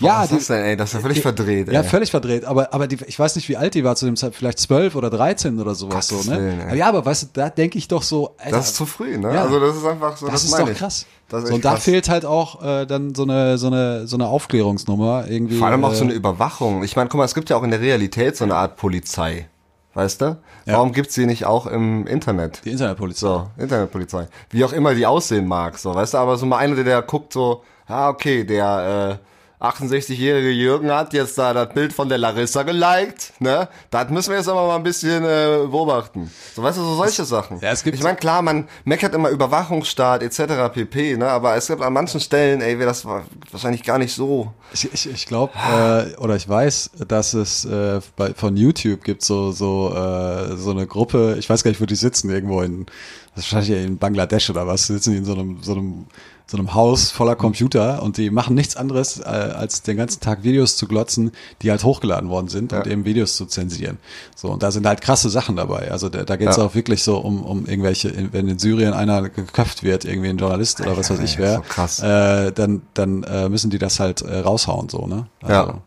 ja, was ist das denn, ey, das ist ja völlig verdreht, ja, ey. völlig verdreht. Aber, aber die, ich weiß nicht, wie alt die war zu dem Zeit, vielleicht zwölf oder dreizehn oder sowas Gottes so, ne? Willen, aber ja, aber weißt du, da denke ich doch so, Alter, das ist zu früh, ne? Ja. Also das ist einfach so, das, das, ist meine doch ich. krass. Das ist so, und da krass. fehlt halt auch äh, dann so eine, so eine, so eine Aufklärungsnummer irgendwie. Vor allem auch äh, so eine Überwachung. Ich meine, guck mal, es gibt ja auch in der Realität so eine Art Polizei. Weißt du? Warum gibt's die nicht auch im Internet? die Internetpolizei. So, Internetpolizei. Wie auch immer die aussehen mag, so, weißt du, aber so mal einer, der, der guckt so, ah, okay, der äh, 68-jährige Jürgen hat jetzt da das Bild von der Larissa geliked, ne? Das müssen wir jetzt aber mal ein bisschen äh, beobachten. So, weißt du, so solche Sachen. ja, es gibt- ich meine, klar, man meckert immer Überwachungsstaat etc. pp, ne? Aber es gibt an manchen Stellen, ey, das wa- wahrscheinlich gar nicht so. Ich, ich, ich glaube, äh, oder ich weiß, dass es äh, bei, von YouTube gibt so, so, äh, so eine Gruppe, ich weiß gar nicht, wo die sitzen, irgendwo in, das ist wahrscheinlich in Bangladesch oder was, sitzen die in so einem, so einem, so einem Haus voller Computer und die machen nichts anderes, äh, als den ganzen Tag Videos zu glotzen, die halt hochgeladen worden sind und Ja. eben Videos zu zensieren. So, und da sind halt krasse Sachen dabei. Also da, da geht es Ja. auch wirklich so um, um irgendwelche, wenn in Syrien einer geköpft wird, irgendwie ein Journalist oder was weiß ich wer, so äh, dann, dann äh, müssen die das halt äh, raushauen, so, ne? Also, Ja.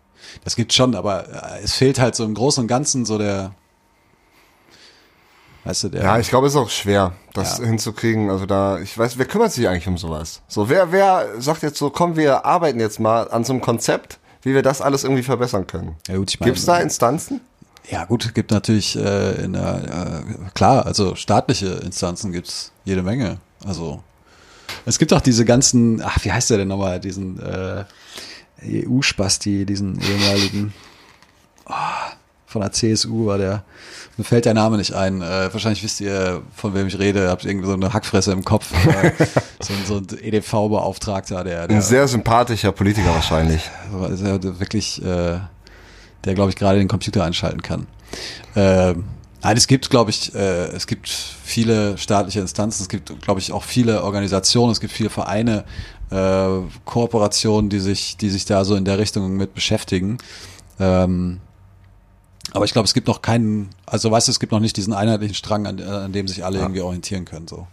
Das gibt schon, aber äh, es fehlt halt so im Großen und Ganzen so der, weißt du, der, Ja, ich glaube, es ist auch schwer, das Ja. hinzukriegen. Also da, ich weiß, wer kümmert sich eigentlich um sowas? So, wer, wer sagt jetzt so, komm, wir arbeiten jetzt mal an so einem Konzept, wie wir das alles irgendwie verbessern können? Ja, gut, ich meine- Gibt's da Instanzen? ja gut, gibt natürlich äh, in der, äh, klar, also staatliche Instanzen gibt's jede Menge. Also es gibt auch diese ganzen, ach, wie heißt der denn nochmal, diesen äh, EU-Spasti, diesen ehemaligen oh, von der CSU war der, mir fällt der Name nicht ein. Äh, wahrscheinlich wisst ihr, von wem ich rede, habt irgendwie so eine Hackfresse im Kopf. Äh, so, ein- so ein EDV-Beauftragter, der, der Ein sehr sympathischer Politiker wahrscheinlich. also der wirklich, äh, der glaube ich gerade den Computer einschalten kann. Ähm, nein, es gibt, glaube ich, äh, es gibt viele staatliche Instanzen, es gibt, glaube ich, auch viele Organisationen, es gibt viele Vereine, äh, Kooperationen, die sich, die sich da so in der Richtung mit beschäftigen. Ähm, aber ich glaube, es gibt noch keinen, also weißt du, es gibt noch nicht diesen einheitlichen Strang, an, an dem sich alle irgendwie orientieren können. So.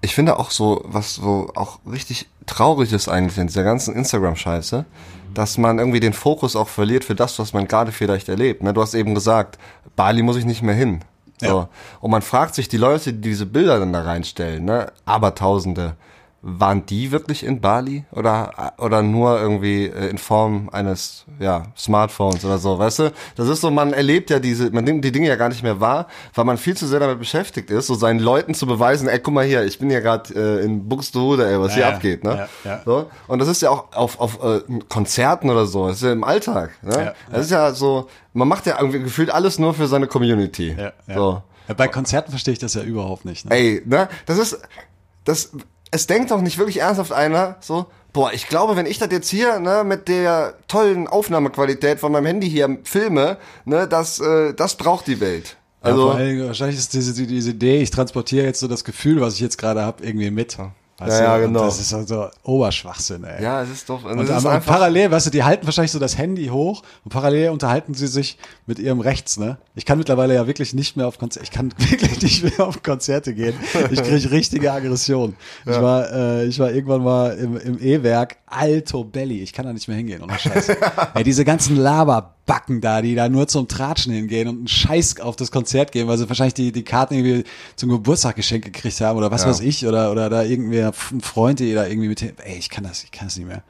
Ich finde auch so, was so auch richtig traurig ist eigentlich in dieser ganzen Instagram-Scheiße, dass man irgendwie den Fokus auch verliert für das, was man gerade vielleicht erlebt. Ne? Du hast eben gesagt, Bali muss ich nicht mehr hin. So. Ja. Und man fragt sich, die Leute, die diese Bilder dann da reinstellen, ne, Abertausende, waren die wirklich in Bali oder oder nur irgendwie äh, in Form eines ja Smartphones oder so, weißt du? Das ist so, man erlebt ja diese, man nimmt die Dinge ja gar nicht mehr wahr, weil man viel zu sehr damit beschäftigt ist, so seinen Leuten zu beweisen, ey, guck mal hier, ich bin hier gerade äh, in Buxtehude, ey, was hier Ja, abgeht, ne? ja, ja. So und das ist ja auch auf auf äh, Konzerten oder so, das ist ja im Alltag, ne? Ja, Das ist ja so, man macht ja irgendwie gefühlt alles nur für seine Community, Ja, ja. so. Ja, bei Konzerten verstehe ich das ja überhaupt nicht. Ne? Ey, ne? Das ist, das, es denkt doch nicht wirklich ernsthaft einer, so, boah, ich glaube, wenn ich das jetzt hier, ne, mit der tollen Aufnahmequalität von meinem Handy hier filme, ne, das, äh, das braucht die Welt. Ja, Also, vor allem, wahrscheinlich ist diese, diese Idee, ich transportiere jetzt so das Gefühl, was ich jetzt gerade habe, irgendwie mit. Weißt Ja, ja? Und genau. Das ist also Oberschwachsinn, ey. ja, es ist doch, Und, ist einfach, parallel, weißt du, die halten wahrscheinlich so das Handy hoch und parallel unterhalten sie sich mit ihrem Rechts, ne? Ich kann mittlerweile ja wirklich nicht mehr auf Konzerte, ich kann wirklich nicht mehr auf Konzerte gehen. Ich kriege richtige Aggression. Ich war, äh, ich war irgendwann mal im, im E-Werk, Alto Belly, ich kann da nicht mehr hingehen, ohne Scheiß. Ey, diese ganzen Laberbacken da, die da nur zum Tratschen hingehen und einen Scheiß auf das Konzert gehen, weil sie wahrscheinlich die, die Karten irgendwie zum Geburtstag geschenkt gekriegt haben oder was weiß ich, oder, oder da irgendwie ein Freund, die da irgendwie mit, ey, ich kann das, ich kann das nicht mehr.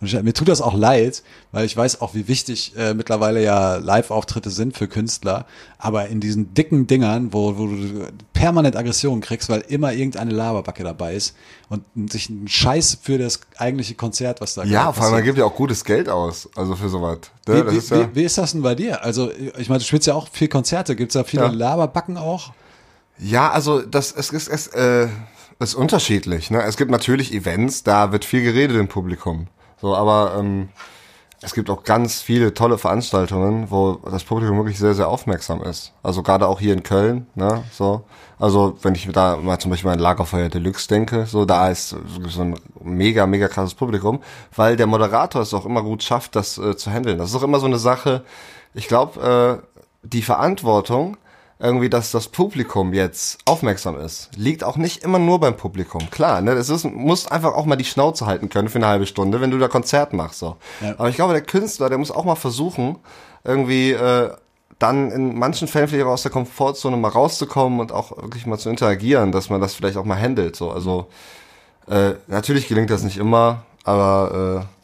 Und mir tut das auch leid, weil ich weiß auch, wie wichtig äh, mittlerweile ja Live-Auftritte sind für Künstler. Aber in diesen dicken Dingern, wo, wo du permanent Aggressionen kriegst, weil immer irgendeine Laberbacke dabei ist und sich ein Scheiß für das eigentliche Konzert, was da ja, gerade vor allem, man gibt ja auch gutes Geld aus, also für sowas. Ne? Wie, wie, ist ja, wie, wie ist das denn bei dir? Also, ich meine, du spielst ja auch viel Konzerte. Gibt's da viele Ja. Laberbacken auch? Ja, also das es ist es äh, ist unterschiedlich. Ne? Es gibt natürlich Events, da wird viel geredet im Publikum. So, aber ähm, es gibt auch ganz viele tolle Veranstaltungen, wo das Publikum wirklich sehr sehr aufmerksam ist. Also gerade auch hier in Köln. Ne? So, also wenn ich da mal zum Beispiel an Lagerfeuer Deluxe denke, so da ist so ein mega mega krasses Publikum, weil der Moderator es auch immer gut schafft, das äh, zu handeln. Das ist auch immer so eine Sache. Ich glaube, äh, die Verantwortung irgendwie, dass das Publikum jetzt aufmerksam ist, liegt auch nicht immer nur beim Publikum. Klar, ne, es ist, musst einfach auch mal die Schnauze halten können für eine halbe Stunde, wenn du da Konzert machst, so. Ja. Aber ich glaube, der Künstler, der muss auch mal versuchen, irgendwie, äh, dann in manchen Fällen vielleicht auch aus der Komfortzone mal rauszukommen und auch wirklich mal zu interagieren, dass man das vielleicht auch mal handelt, so. Also, äh, natürlich gelingt das nicht immer, aber, äh,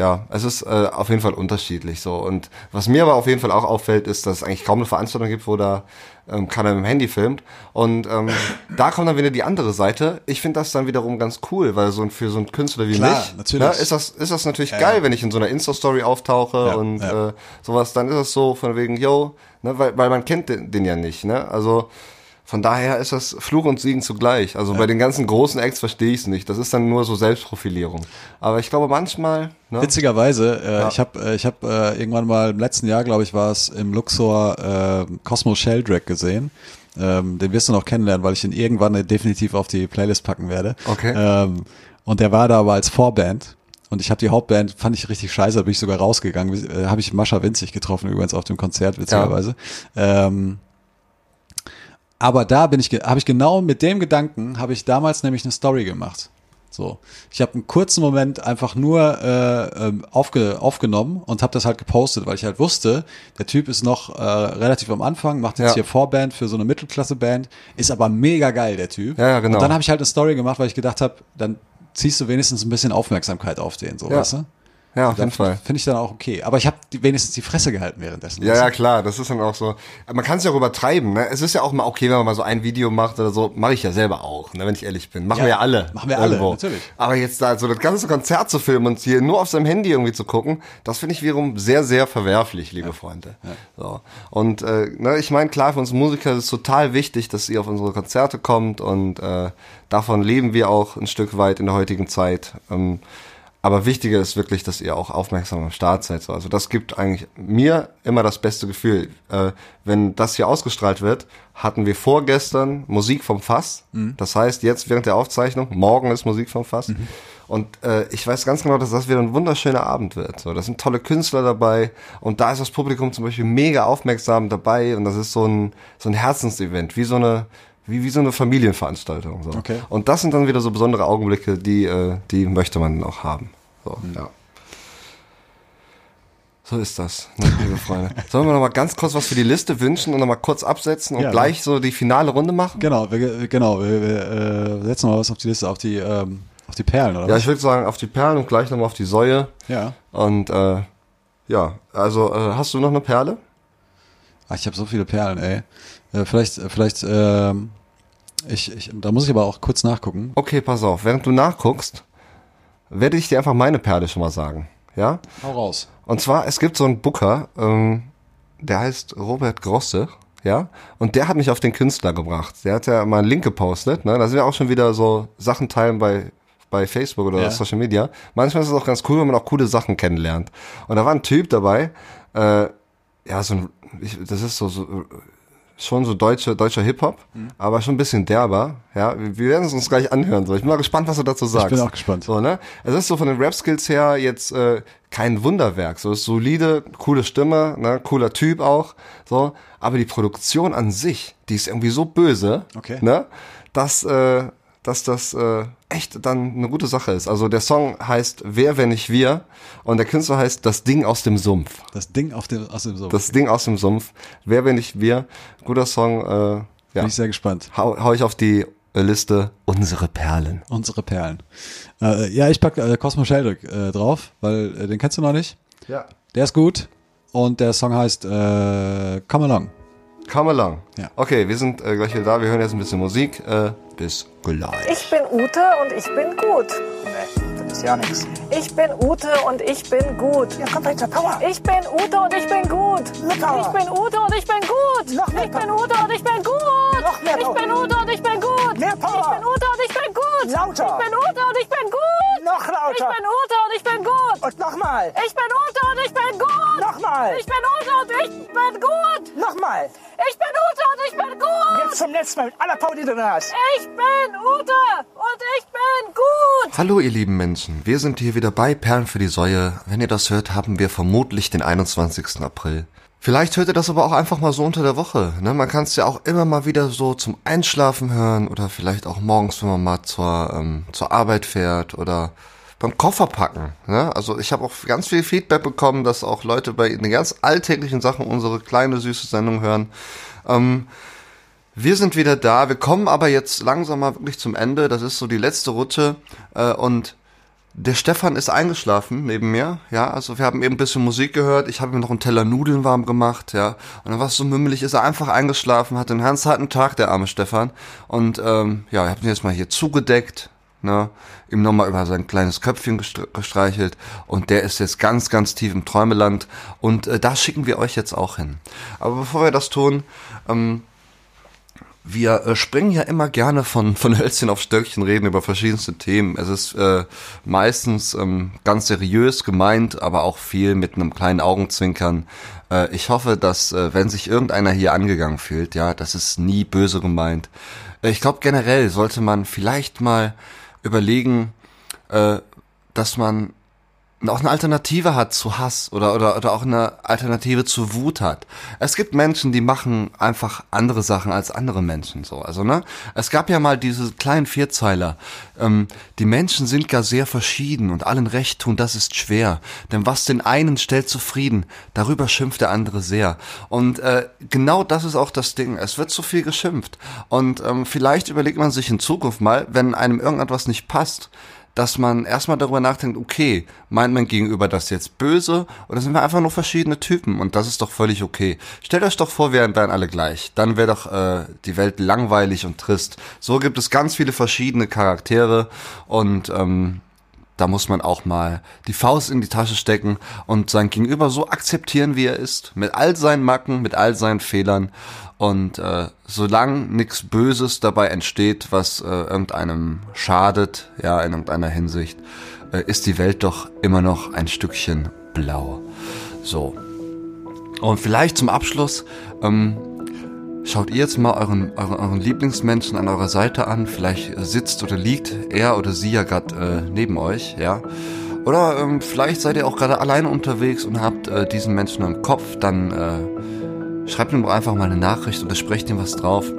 ja, es ist äh, auf jeden Fall unterschiedlich so. Und was mir aber auf jeden Fall auch auffällt, ist, dass es eigentlich kaum eine Veranstaltung gibt, wo da ähm, keiner mit dem Handy filmt. Und ähm, da kommt dann wieder die andere Seite. Ich finde das dann wiederum ganz cool, weil so ein, für so einen Künstler wie Klar, mich natürlich. Ne, ist das ist das natürlich Ja, geil, ja. wenn ich in so einer Insta-Story auftauche Ja, und. Äh, sowas. Dann ist es so von wegen, yo, ne, weil, weil man kennt den, den ja nicht. Ne? Also von daher ist das Fluch und Siegen zugleich. Also bei den ganzen großen Acts verstehe ich es nicht. Das ist dann nur so Selbstprofilierung. Aber ich glaube manchmal, ne? Witzigerweise, äh, ich habe äh, ich hab, äh, irgendwann mal im letzten Jahr, glaube ich, war es im Luxor äh, Cosmo Sheldrake gesehen. Ähm, den wirst du noch kennenlernen, weil ich ihn irgendwann definitiv auf die Playlist packen werde. Okay. Ähm, und der war da aber als Vorband. Und ich habe die Hauptband, fand ich richtig scheiße, da bin ich sogar rausgegangen. Äh, habe ich Mascha Winzig getroffen, übrigens auf dem Konzert, witzigerweise. Ähm, aber da bin ich, habe ich genau mit dem Gedanken, habe ich damals nämlich eine Story gemacht. So, ich habe einen kurzen Moment einfach nur äh, ähm, aufge, aufgenommen und habe das halt gepostet, weil ich halt wusste, der Typ ist noch äh, relativ am Anfang, macht jetzt Ja. hier Vorband für so eine Mittelklasse-Band, ist aber mega geil, der Typ. Ja, ja, genau. Und dann habe ich halt eine Story gemacht, weil ich gedacht habe, dann ziehst du wenigstens ein bisschen Aufmerksamkeit auf den, so, Ja. weißt du? Ja, auf jeden Fall. Finde ich dann auch okay. Aber ich habe wenigstens die Fresse gehalten währenddessen. Ja, ja, klar, das ist dann auch so. Man kann es ja auch übertreiben, ne? Es ist ja auch mal okay, wenn man mal so ein Video macht oder so. Mache ich ja selber auch, ne, wenn ich ehrlich bin. Machen Ja, wir ja alle. machen wir alle, natürlich. Aber jetzt da so das ganze Konzert zu filmen und hier nur auf seinem Handy irgendwie zu gucken, das finde ich wiederum sehr, sehr verwerflich, liebe Freunde. So. Und äh, ne, ich meine, klar, für uns Musiker ist es total wichtig, dass ihr auf unsere Konzerte kommt und äh, davon leben wir auch ein Stück weit in der heutigen Zeit. Ähm, aber wichtiger ist wirklich, dass ihr auch aufmerksam am Start seid. So. Also das gibt eigentlich mir immer das beste Gefühl. Äh, wenn das hier ausgestrahlt wird, hatten wir vorgestern Musik vom Fass. Das heißt, jetzt während der Aufzeichnung, morgen ist Musik vom Fass. Und äh, ich weiß ganz genau, dass das wieder ein wunderschöner Abend wird. So, da sind tolle Künstler dabei und da ist das Publikum zum Beispiel mega aufmerksam dabei und das ist so ein so ein Herzensevent, wie so eine wie, wie so eine Familienveranstaltung. So. Okay. Und das sind dann wieder so besondere Augenblicke, die, äh, die möchte man auch haben. So, ja. So ist das, ne, liebe Freunde. Sollen wir noch mal ganz kurz was für die Liste wünschen und noch mal kurz absetzen und Ja, gleich so die finale Runde machen? Genau, wir, genau, wir, wir äh, setzen mal was auf die Liste, auf die, ähm, Auf die Perlen, oder Ja, was? ich würde sagen, auf die Perlen und gleich nochmal auf die Säue. Ja. Und äh, ja, also äh, hast du noch eine Perle? Ach, ich habe so viele Perlen, ey. Äh, vielleicht, äh, vielleicht, ähm, ich, ich, da muss ich aber auch kurz nachgucken. Okay, pass auf. Während du nachguckst, werde ich dir einfach meine Perle schon mal sagen. Ja? Hau raus. Und zwar, es gibt so einen Booker, ähm, der heißt Robert Grosse, ja, und der hat mich auf den Künstler gebracht. Der hat ja mal einen Link gepostet, ne? Da sind ja auch schon wieder so Sachen teilen bei bei Facebook oder Ja. Social Media. Manchmal ist es auch ganz cool, wenn man auch coole Sachen kennenlernt. Und da war ein Typ dabei, äh, ja, so ein, ich, das ist so, so äh, schon so deutsche, deutscher Hip-Hop, Mhm. aber schon ein bisschen derber. Ja, wir wir werden es uns gleich anhören. So. Ich bin mal gespannt, was du dazu sagst. bin auch gespannt. So, ne? Es ist so von den Rap-Skills her jetzt äh, kein Wunderwerk. So ist solide, coole Stimme, ne? cooler Typ auch. So, aber die Produktion an sich, die ist irgendwie so böse, Okay. ne? Dass, äh, dass das äh, echt dann eine gute Sache ist. Also der Song heißt Wer, wenn nicht wir und der Künstler heißt Das Ding aus dem Sumpf. Das Ding auf dem, aus dem so. Das Ding aus dem Sumpf. Wer, wenn nicht wir. Guter Song. Äh, ja. Bin ich sehr gespannt. Hau, hau ich auf die Liste Unsere Perlen. Unsere Perlen. Äh, ja, ich pack äh, Cosmo Sheldrick äh, drauf, weil äh, den kennst du noch nicht. Ja. Der ist gut und der Song heißt äh, Come Along. Come along. Ja. Okay, wir sind äh, gleich wieder da. Wir hören jetzt ein bisschen Musik. Äh, bis gleich. Ich bin Ute und ich bin gut. Nee, ist ja nichts. Ich bin Ute und ich bin gut. Ja, komm weiter, Power. Ich bin Ute und ich bin gut. Power. Ich bin Ute und ich bin gut. Noch mehr ich bin Ute und ich bin gut. Noch mehr ich Power. bin Ute und ich bin gut. Mehr Power. Ich bin Ute und ich bin gut. Lauter. Ich bin Ute und ich bin gut. Noch lauter. Ich bin Ute und ich bin gut. Und nochmal. Ich bin Ute und ich bin gut. Nochmal. Ich bin Ute und ich bin gut. Nochmal. Ich bin Ute und ich bin gut. Jetzt zum letzten Mal mit aller Power, die du hast. Ich bin Ute und ich bin gut. Hallo ihr lieben Menschen, wir sind hier wieder bei Perlen für die Säue. Wenn ihr das hört, haben wir vermutlich den 21. April. Vielleicht hört ihr das aber auch einfach mal so unter der Woche. Ne? Man kann es ja auch immer mal wieder so zum Einschlafen hören oder vielleicht auch morgens, wenn man mal zur, ähm, zur Arbeit fährt oder beim Koffer packen. Ne? Also ich habe auch ganz viel Feedback bekommen, dass auch Leute bei den ganz alltäglichen Sachen unsere kleine süße Sendung hören. Ähm, wir sind wieder da. Wir kommen aber jetzt langsam mal wirklich zum Ende. Das ist so die letzte Rutsche. Äh, und der Stefan ist eingeschlafen neben mir. Ja, also wir haben eben ein bisschen Musik gehört. Ich habe ihm noch einen Teller Nudeln warm gemacht. Ja, und dann war es so mümmelig, ist er einfach eingeschlafen, hatte einen ganz harten Tag, der arme Stefan. Und ähm, ja, ich habe ihn jetzt mal hier zugedeckt. Ne, ihm nochmal über sein kleines Köpfchen gestre- gestreichelt und der ist jetzt ganz, ganz tief im Träumeland und äh, da schicken wir euch jetzt auch hin. Aber bevor wir das tun, ähm, wir äh, springen ja immer gerne von, von Hölzchen auf Stöckchen, reden über verschiedenste Themen. Es ist äh, meistens ähm, ganz seriös gemeint, aber auch viel mit einem kleinen Augenzwinkern. Äh, ich hoffe, dass, äh, wenn sich irgendeiner hier angegangen fühlt, ja, das ist nie böse gemeint. Äh, ich glaube, generell sollte man vielleicht mal überlegen, äh, dass man auch eine Alternative hat zu Hass oder, oder, oder auch eine Alternative zu Wut hat. Es gibt Menschen, die machen einfach andere Sachen als andere Menschen so. Also, ne? Es gab ja mal diese kleinen Vierzeiler. Ähm, die Menschen sind gar sehr verschieden und allen recht tun, das ist schwer. Denn was den einen stellt zufrieden, darüber schimpft der andere sehr. Und äh, genau das ist auch das Ding. Es wird zu viel geschimpft. Und ähm, vielleicht überlegt man sich in Zukunft mal, wenn einem irgendetwas nicht passt, dass man erstmal darüber nachdenkt, okay, meint mein Gegenüber das jetzt böse oder sind wir einfach nur verschiedene Typen und das ist doch völlig okay. Stellt euch doch vor, wir wären alle gleich. Dann wäre doch äh, die Welt langweilig und trist. So gibt es ganz viele verschiedene Charaktere und ähm, da muss man auch mal die Faust in die Tasche stecken und sein Gegenüber so akzeptieren, wie er ist, mit all seinen Macken, mit all seinen Fehlern. Und äh, solange nichts Böses dabei entsteht, was äh, irgendeinem schadet, ja, in irgendeiner Hinsicht, äh, ist die Welt doch immer noch ein Stückchen blau. So. Und vielleicht zum Abschluss, ähm, Schaut ihr jetzt mal euren, euren, euren Lieblingsmenschen an eurer Seite an. Vielleicht äh, sitzt oder liegt er oder sie ja gerade äh, neben euch, ja. Oder ähm, vielleicht seid ihr auch gerade alleine unterwegs und habt äh, diesen Menschen im Kopf. Dann äh, schreibt ihm doch einfach mal eine Nachricht oder sprecht ihm was drauf.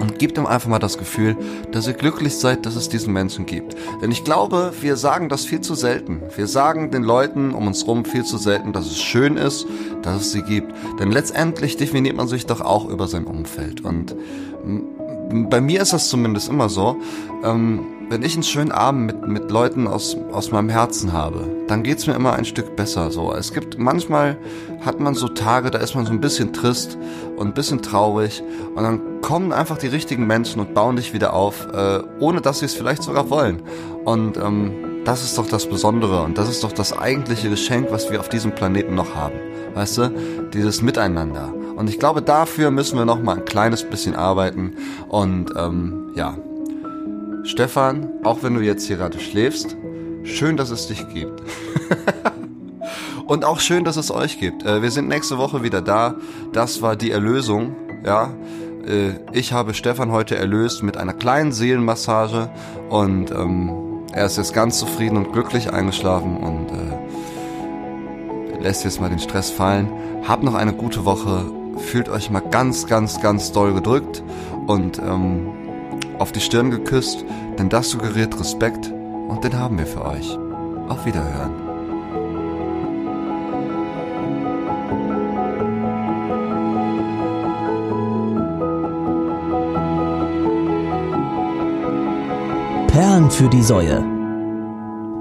Und gebt ihm einfach mal das Gefühl, dass ihr glücklich seid, dass es diesen Menschen gibt. Denn ich glaube, wir sagen das viel zu selten. Wir sagen den Leuten um uns rum viel zu selten, dass es schön ist, dass es sie gibt. Denn letztendlich definiert man sich doch auch über sein Umfeld. Und bei mir ist das zumindest immer so. Ähm, wenn ich einen schönen Abend mit, mit Leuten aus, aus meinem Herzen habe, dann geht's mir immer ein Stück besser. So, es gibt manchmal hat man so Tage, da ist man so ein bisschen trist und ein bisschen traurig und dann kommen einfach die richtigen Menschen und bauen dich wieder auf, äh, ohne dass sie es vielleicht sogar wollen. Und ähm, das ist doch das Besondere und das ist doch das eigentliche Geschenk, was wir auf diesem Planeten noch haben. Weißt du, dieses Miteinander. Und ich glaube, dafür müssen wir noch mal ein kleines bisschen arbeiten. Und ähm, ja, Stefan, auch wenn du jetzt hier gerade schläfst, schön, dass es dich gibt. Und auch schön, dass es euch gibt. Äh, wir sind nächste Woche wieder da. Das war die Erlösung. Ja, äh, ich habe Stefan heute erlöst mit einer kleinen Seelenmassage und ähm, er ist jetzt ganz zufrieden und glücklich eingeschlafen und äh, lässt jetzt mal den Stress fallen. Habt noch eine gute Woche. Fühlt euch mal ganz, ganz, ganz doll gedrückt und ähm, auf die Stirn geküsst, denn das suggeriert Respekt und den haben wir für euch. Auf Wiederhören. Perlen für die Säue.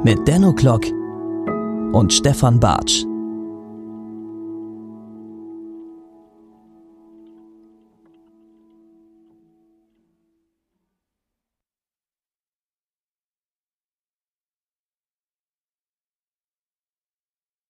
Mit Denno Klock und Stefan Bartsch.